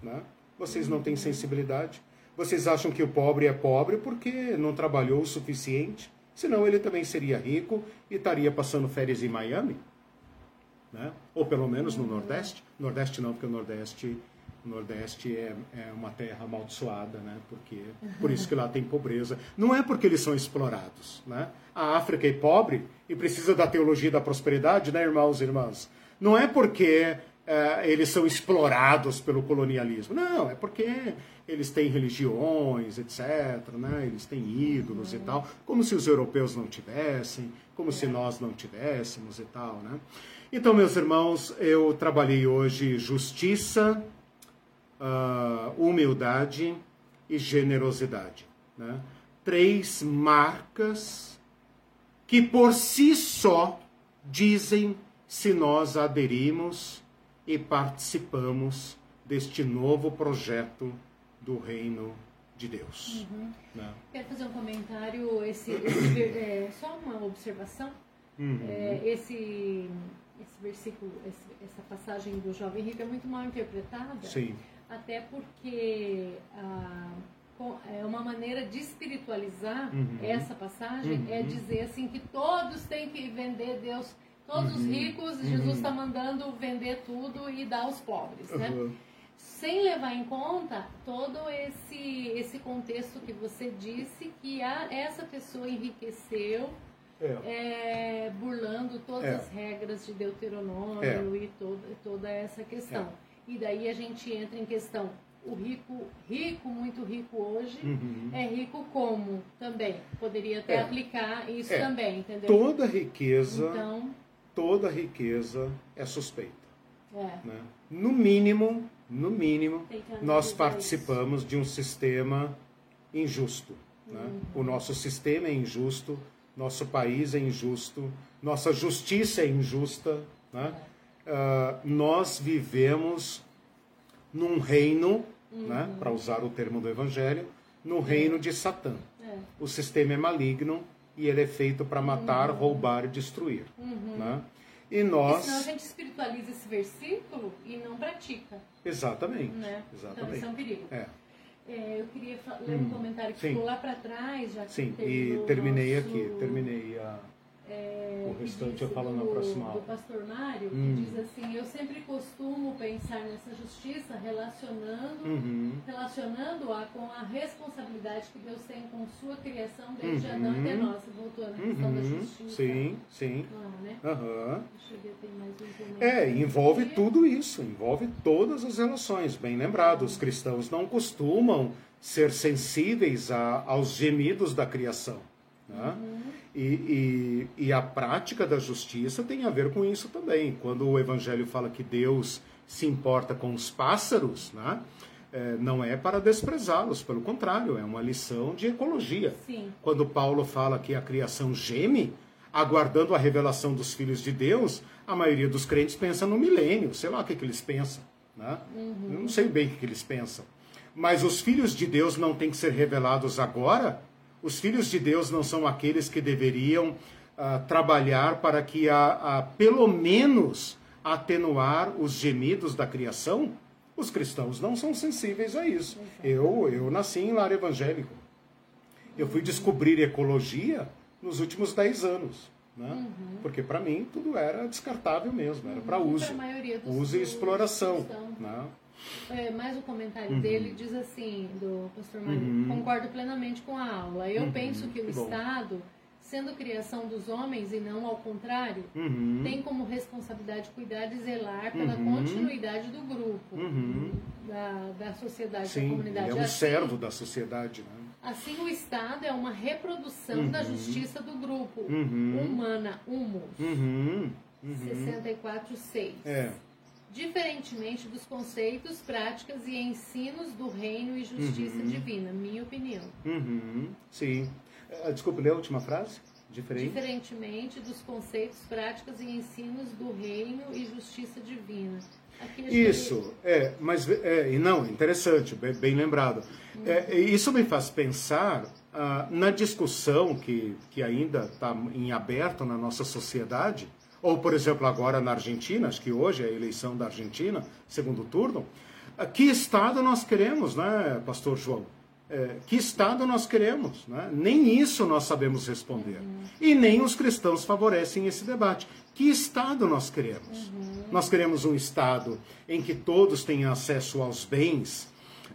Né? Vocês não têm sensibilidade. Vocês acham que o pobre é pobre porque não trabalhou o suficiente? Senão ele também seria rico e estaria passando férias em Miami. Né? Ou pelo menos no Nordeste. Nordeste não, porque o Nordeste, o Nordeste é, é uma terra amaldiçoada, né? porque, por isso que lá tem pobreza. Não é porque eles são explorados. Né? A África é pobre e precisa da teologia da prosperidade, né, irmãos e irmãs? Não é porque é, eles são explorados pelo colonialismo. Não, é porque eles têm religiões, etc. Né? Eles têm ídolos e tal, como se os europeus não tivessem, como se nós não tivéssemos e tal. Né? Então, meus irmãos, eu trabalhei hoje justiça, uh, humildade e generosidade. Né? Três marcas que por si só dizem se nós aderimos e participamos deste novo projeto do reino de Deus. Uhum. Né? Quero fazer um comentário, esse, esse é, só uma observação. Uhum. É, esse, esse versículo, esse, essa passagem do jovem rico é muito mal interpretada. Sim. Até porque ah, é uma maneira de espiritualizar uhum. essa passagem é uhum. dizer assim que todos têm que vender Deus Todos uhum. os ricos, uhum. Jesus está mandando vender tudo e dar aos pobres, né? Uhum. Sem levar em conta todo esse, esse contexto que você disse, que a, essa pessoa enriqueceu é. É, burlando todas é. as regras de Deuteronômio é. e toda, toda essa questão. É. E daí a gente entra em questão, o rico, rico, muito rico hoje, uhum. é rico como também. Poderia até é. aplicar isso também, entendeu? Toda riqueza então, toda riqueza é suspeita. É. Né? No mínimo, no mínimo, nós participamos isso. de um sistema injusto. Né? Uhum. O nosso sistema é injusto, nosso país é injusto, nossa justiça é injusta. Né? É. Uh, nós vivemos num reino, né? uhum. né? para usar o termo do Evangelho, no reino de Satã. É. O sistema é maligno e ele é feito para matar, uhum. roubar e destruir. Uhum. Né? E nós. E senão a gente espiritualiza esse versículo e não pratica. Exatamente. Né? Exatamente. Então isso é um perigo. É. É, eu queria ler um hum, comentário que sim. ficou lá para trás, já que Sim, e terminei nosso... aqui, terminei a, é, o restante eu falo na próxima aula. Do pastor Mário, hum. que diz assim, eu sempre costumo pensar nessa justiça relacionando, uhum. relacionando-a com a responsabilidade que Deus tem com sua criação desde uhum. Adão até nós. Voltou na questão da uhum. justiça. Sim, sim. Ah, né? uhum. É, envolve tudo isso, envolve todas as relações. Bem lembrado, os cristãos não costumam ser sensíveis a, aos gemidos da criação. Né? Uhum. E, e, e, a prática da justiça tem a ver com isso também. Quando o Evangelho fala que Deus se importa com os pássaros, né? É, não é para desprezá-los, pelo contrário, é uma lição de ecologia. Sim. Quando Paulo fala que a criação geme, aguardando a revelação dos filhos de Deus, a maioria dos crentes pensa no milênio, sei lá o que, que eles pensam. Né? Uhum. Eu não sei bem o que, que eles pensam. Mas os filhos de Deus não têm que ser revelados agora? Os filhos de Deus não são aqueles que deveriam uh, trabalhar para que, a, a, pelo menos, atenuar os gemidos da criação? Os cristãos não são sensíveis a isso. Eu, eu nasci em lar evangélico. Eu fui descobrir ecologia nos últimos 10 anos. Né? Uhum. Porque para mim tudo era descartável mesmo, era para uhum. uso. Uso e exploração. Né? É, mais o comentário uhum. dele diz assim, do pastor Mário, uhum. concordo plenamente com a aula. Eu uhum. penso que o que Estado sendo criação dos homens e não ao contrário, uhum. tem como responsabilidade cuidar e zelar pela uhum. continuidade do grupo, uhum. da, da sociedade, Sim, da comunidade. Ele é um assim, servo da sociedade. Né? Assim, o Estado é uma reprodução da justiça do grupo, humana, humus, uhum. 64.6. É. Diferentemente dos conceitos, práticas e ensinos do reino e justiça divina, minha opinião. Sim. Ah, desculpe, lê a última frase. Diferente. Diferentemente dos conceitos, práticas e ensinos do reino e justiça divina. Isso, é, mas é, e não, interessante, bem, bem lembrado. Uhum. É, isso me faz pensar ah, na discussão que, que ainda está em aberto na nossa sociedade, ou por exemplo agora na Argentina, acho que hoje é a eleição da Argentina, segundo turno, ah, que estado nós queremos, né, Pastor João? é, que Estado nós queremos. Né? Nem isso nós sabemos responder. Uhum. E nem os cristãos favorecem esse debate. Que Estado nós queremos? Uhum. Nós queremos um Estado em que todos tenham acesso aos bens,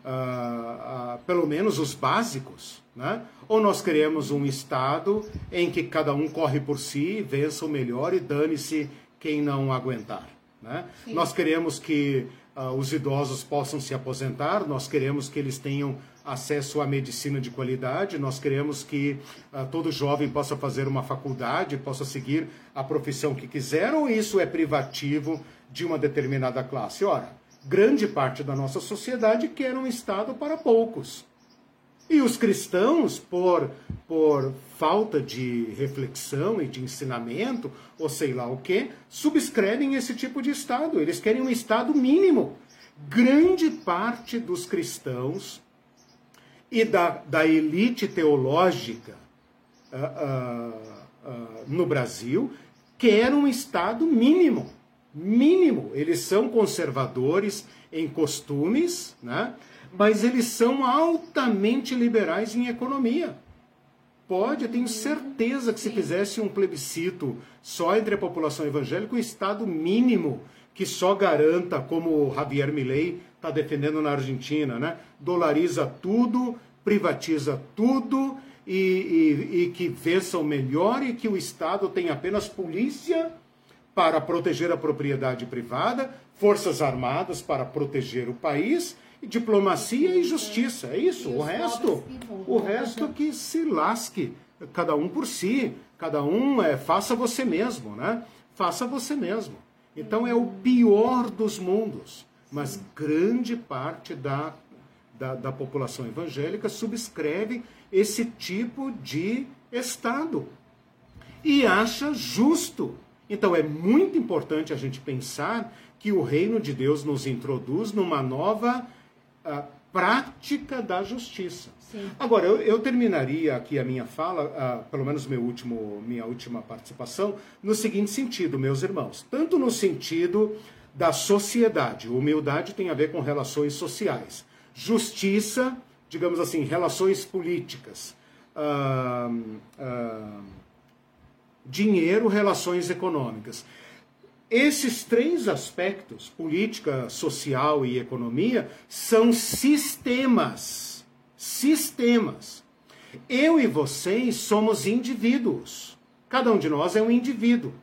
uh, uh, pelo menos os básicos, né? ou nós queremos um Estado em que cada um corre por si, vença o melhor e dane-se quem não aguentar. Né? Nós queremos que uh, os idosos possam se aposentar, nós queremos que eles tenham acesso à medicina de qualidade. Nós queremos que todo jovem possa fazer uma faculdade, possa seguir a profissão que quiser, ou isso é privativo de uma determinada classe? Ora, grande parte da nossa sociedade quer um Estado para poucos. E os cristãos, por, por falta de reflexão e de ensinamento, ou sei lá o que, subscrevem esse tipo de Estado. Eles querem um Estado mínimo. Grande parte dos cristãos e da, da elite teológica uh, uh, uh, no Brasil quer um Estado mínimo. Mínimo. Eles são conservadores em costumes, né? mas eles são altamente liberais em economia. Pode, eu tenho certeza que se fizesse um plebiscito só entre a população evangélica, o Estado mínimo que só garanta, como o Javier Milei está defendendo na Argentina, né? Dolariza tudo, privatiza tudo e, e, e que vença o melhor e que o Estado tem apenas polícia para proteger a propriedade privada, forças armadas para proteger o país, diplomacia e justiça. É isso. O resto, o resto que se lasque, cada um por si, cada um é, faça você mesmo, né? Faça você mesmo. Então é o pior dos mundos mas grande parte da, da, da população evangélica subscreve esse tipo de Estado e acha justo. Então é muito importante a gente pensar que o reino de Deus nos introduz numa nova uh, prática da justiça. Sim. Agora, eu, eu, terminaria aqui a minha fala, uh, pelo menos meu último, minha última participação, no seguinte sentido, meus irmãos. Tanto no sentido da sociedade. Humildade tem a ver com relações sociais. Justiça, digamos assim, relações políticas. Uh, dinheiro, relações econômicas. Esses três aspectos, política, social e economia, são sistemas. Sistemas. Eu e vocês somos indivíduos. Cada um de nós é um indivíduo.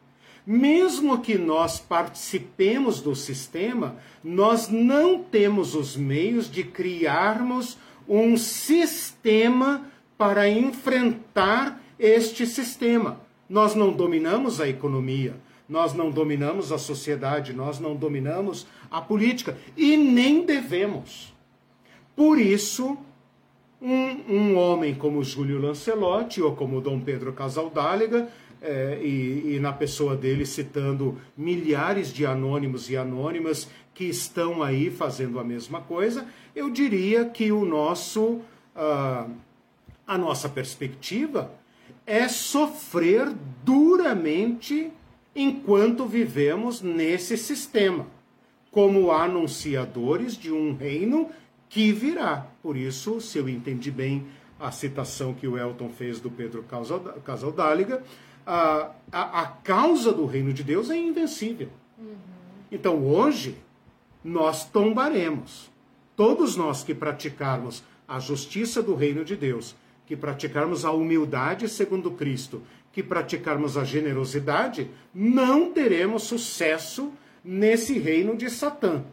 Mesmo que nós participemos do sistema, nós não temos os meios de criarmos um sistema para enfrentar este sistema. Nós não dominamos a economia, nós não dominamos a sociedade, nós não dominamos a política e nem devemos. Por isso, um, um homem como Júlio Lancelotti ou como Dom Pedro Casaldáliga, é, e, e na pessoa dele citando milhares de anônimos e anônimas que estão aí fazendo a mesma coisa, eu diria que o nosso, uh, a nossa perspectiva é sofrer duramente enquanto vivemos nesse sistema, como anunciadores de um reino que virá. Por isso, se eu entendi bem a citação que o Elton fez do Pedro Casaldáliga, a, a, a causa do reino de Deus é invencível. Uhum. Então, hoje, nós tombaremos. Todos nós que praticarmos a justiça do reino de Deus, que praticarmos a humildade segundo Cristo que praticarmos a generosidade, não teremos sucesso nesse reino de Satã.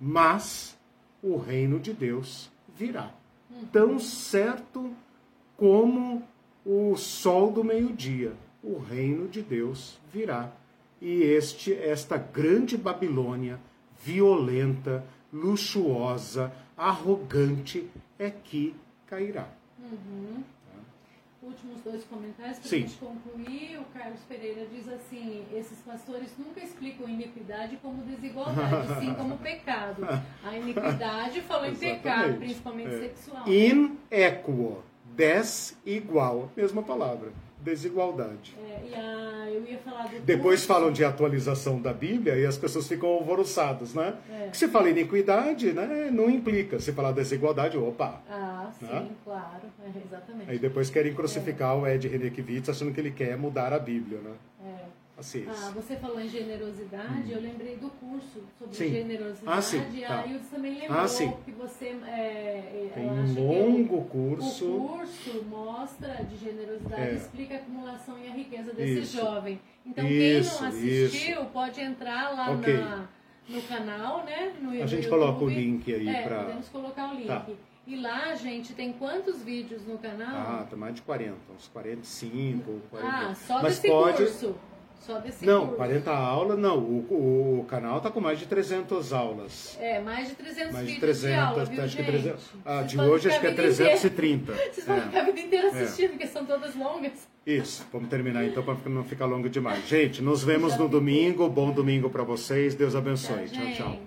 Mas o reino de Deus virá. Tão certo como o sol do meio-dia, o reino de Deus virá. E este esta grande Babilônia, violenta, luxuosa, arrogante, é que cairá. Uhum últimos dois comentários para a gente concluir. O Carlos Pereira diz assim: esses pastores nunca explicam iniquidade como desigualdade, sim como pecado. A iniquidade falou em pecado, principalmente é. sexual. Inequo, desigual, mesma palavra desigualdade. É, a, do Depois curso. falam de atualização da Bíblia e as pessoas ficam alvoroçadas, né? É. Que se fala iniquidade, né, não implica. Se falar desigualdade, opa. Ah, sim, né? claro. É, exatamente. Aí depois querem crucificar é. o Ed Renekiewicz achando que ele quer mudar a Bíblia, né? É. Assim, ah, você falou em generosidade, hum. eu lembrei do curso sobre sim. generosidade. Ah, sim. E a tá. Ildes também lembrou ah, sim. que você. É, Tem um longo curso. O curso mostra de generosidade é. explica a acumulação e a riqueza desse isso. jovem. Então, isso, quem não assistiu, isso. pode entrar lá okay. na, no canal, né? No, a gente YouTube. coloca o link aí é, para. Podemos colocar o link. Tá. E lá, gente, tem quantos vídeos no canal? Ah, tem mais de 40, uns 45, 40. Ah, só Mas desse pode... curso. Só desse Não, curso. 40 aulas, não. O, o canal está com mais de 300 aulas. É, mais de 300 mais de 300, de aula, viu, acho gente? que 300. Ah, de hoje acho que é 330. Inteira. Vocês vão é. ficar a vida inteira é. assistindo, é. porque são todas longas. Isso, vamos terminar então para não ficar longo demais. Gente, nos vemos no domingo. Bom domingo para vocês. Deus abençoe. tchau. tchau.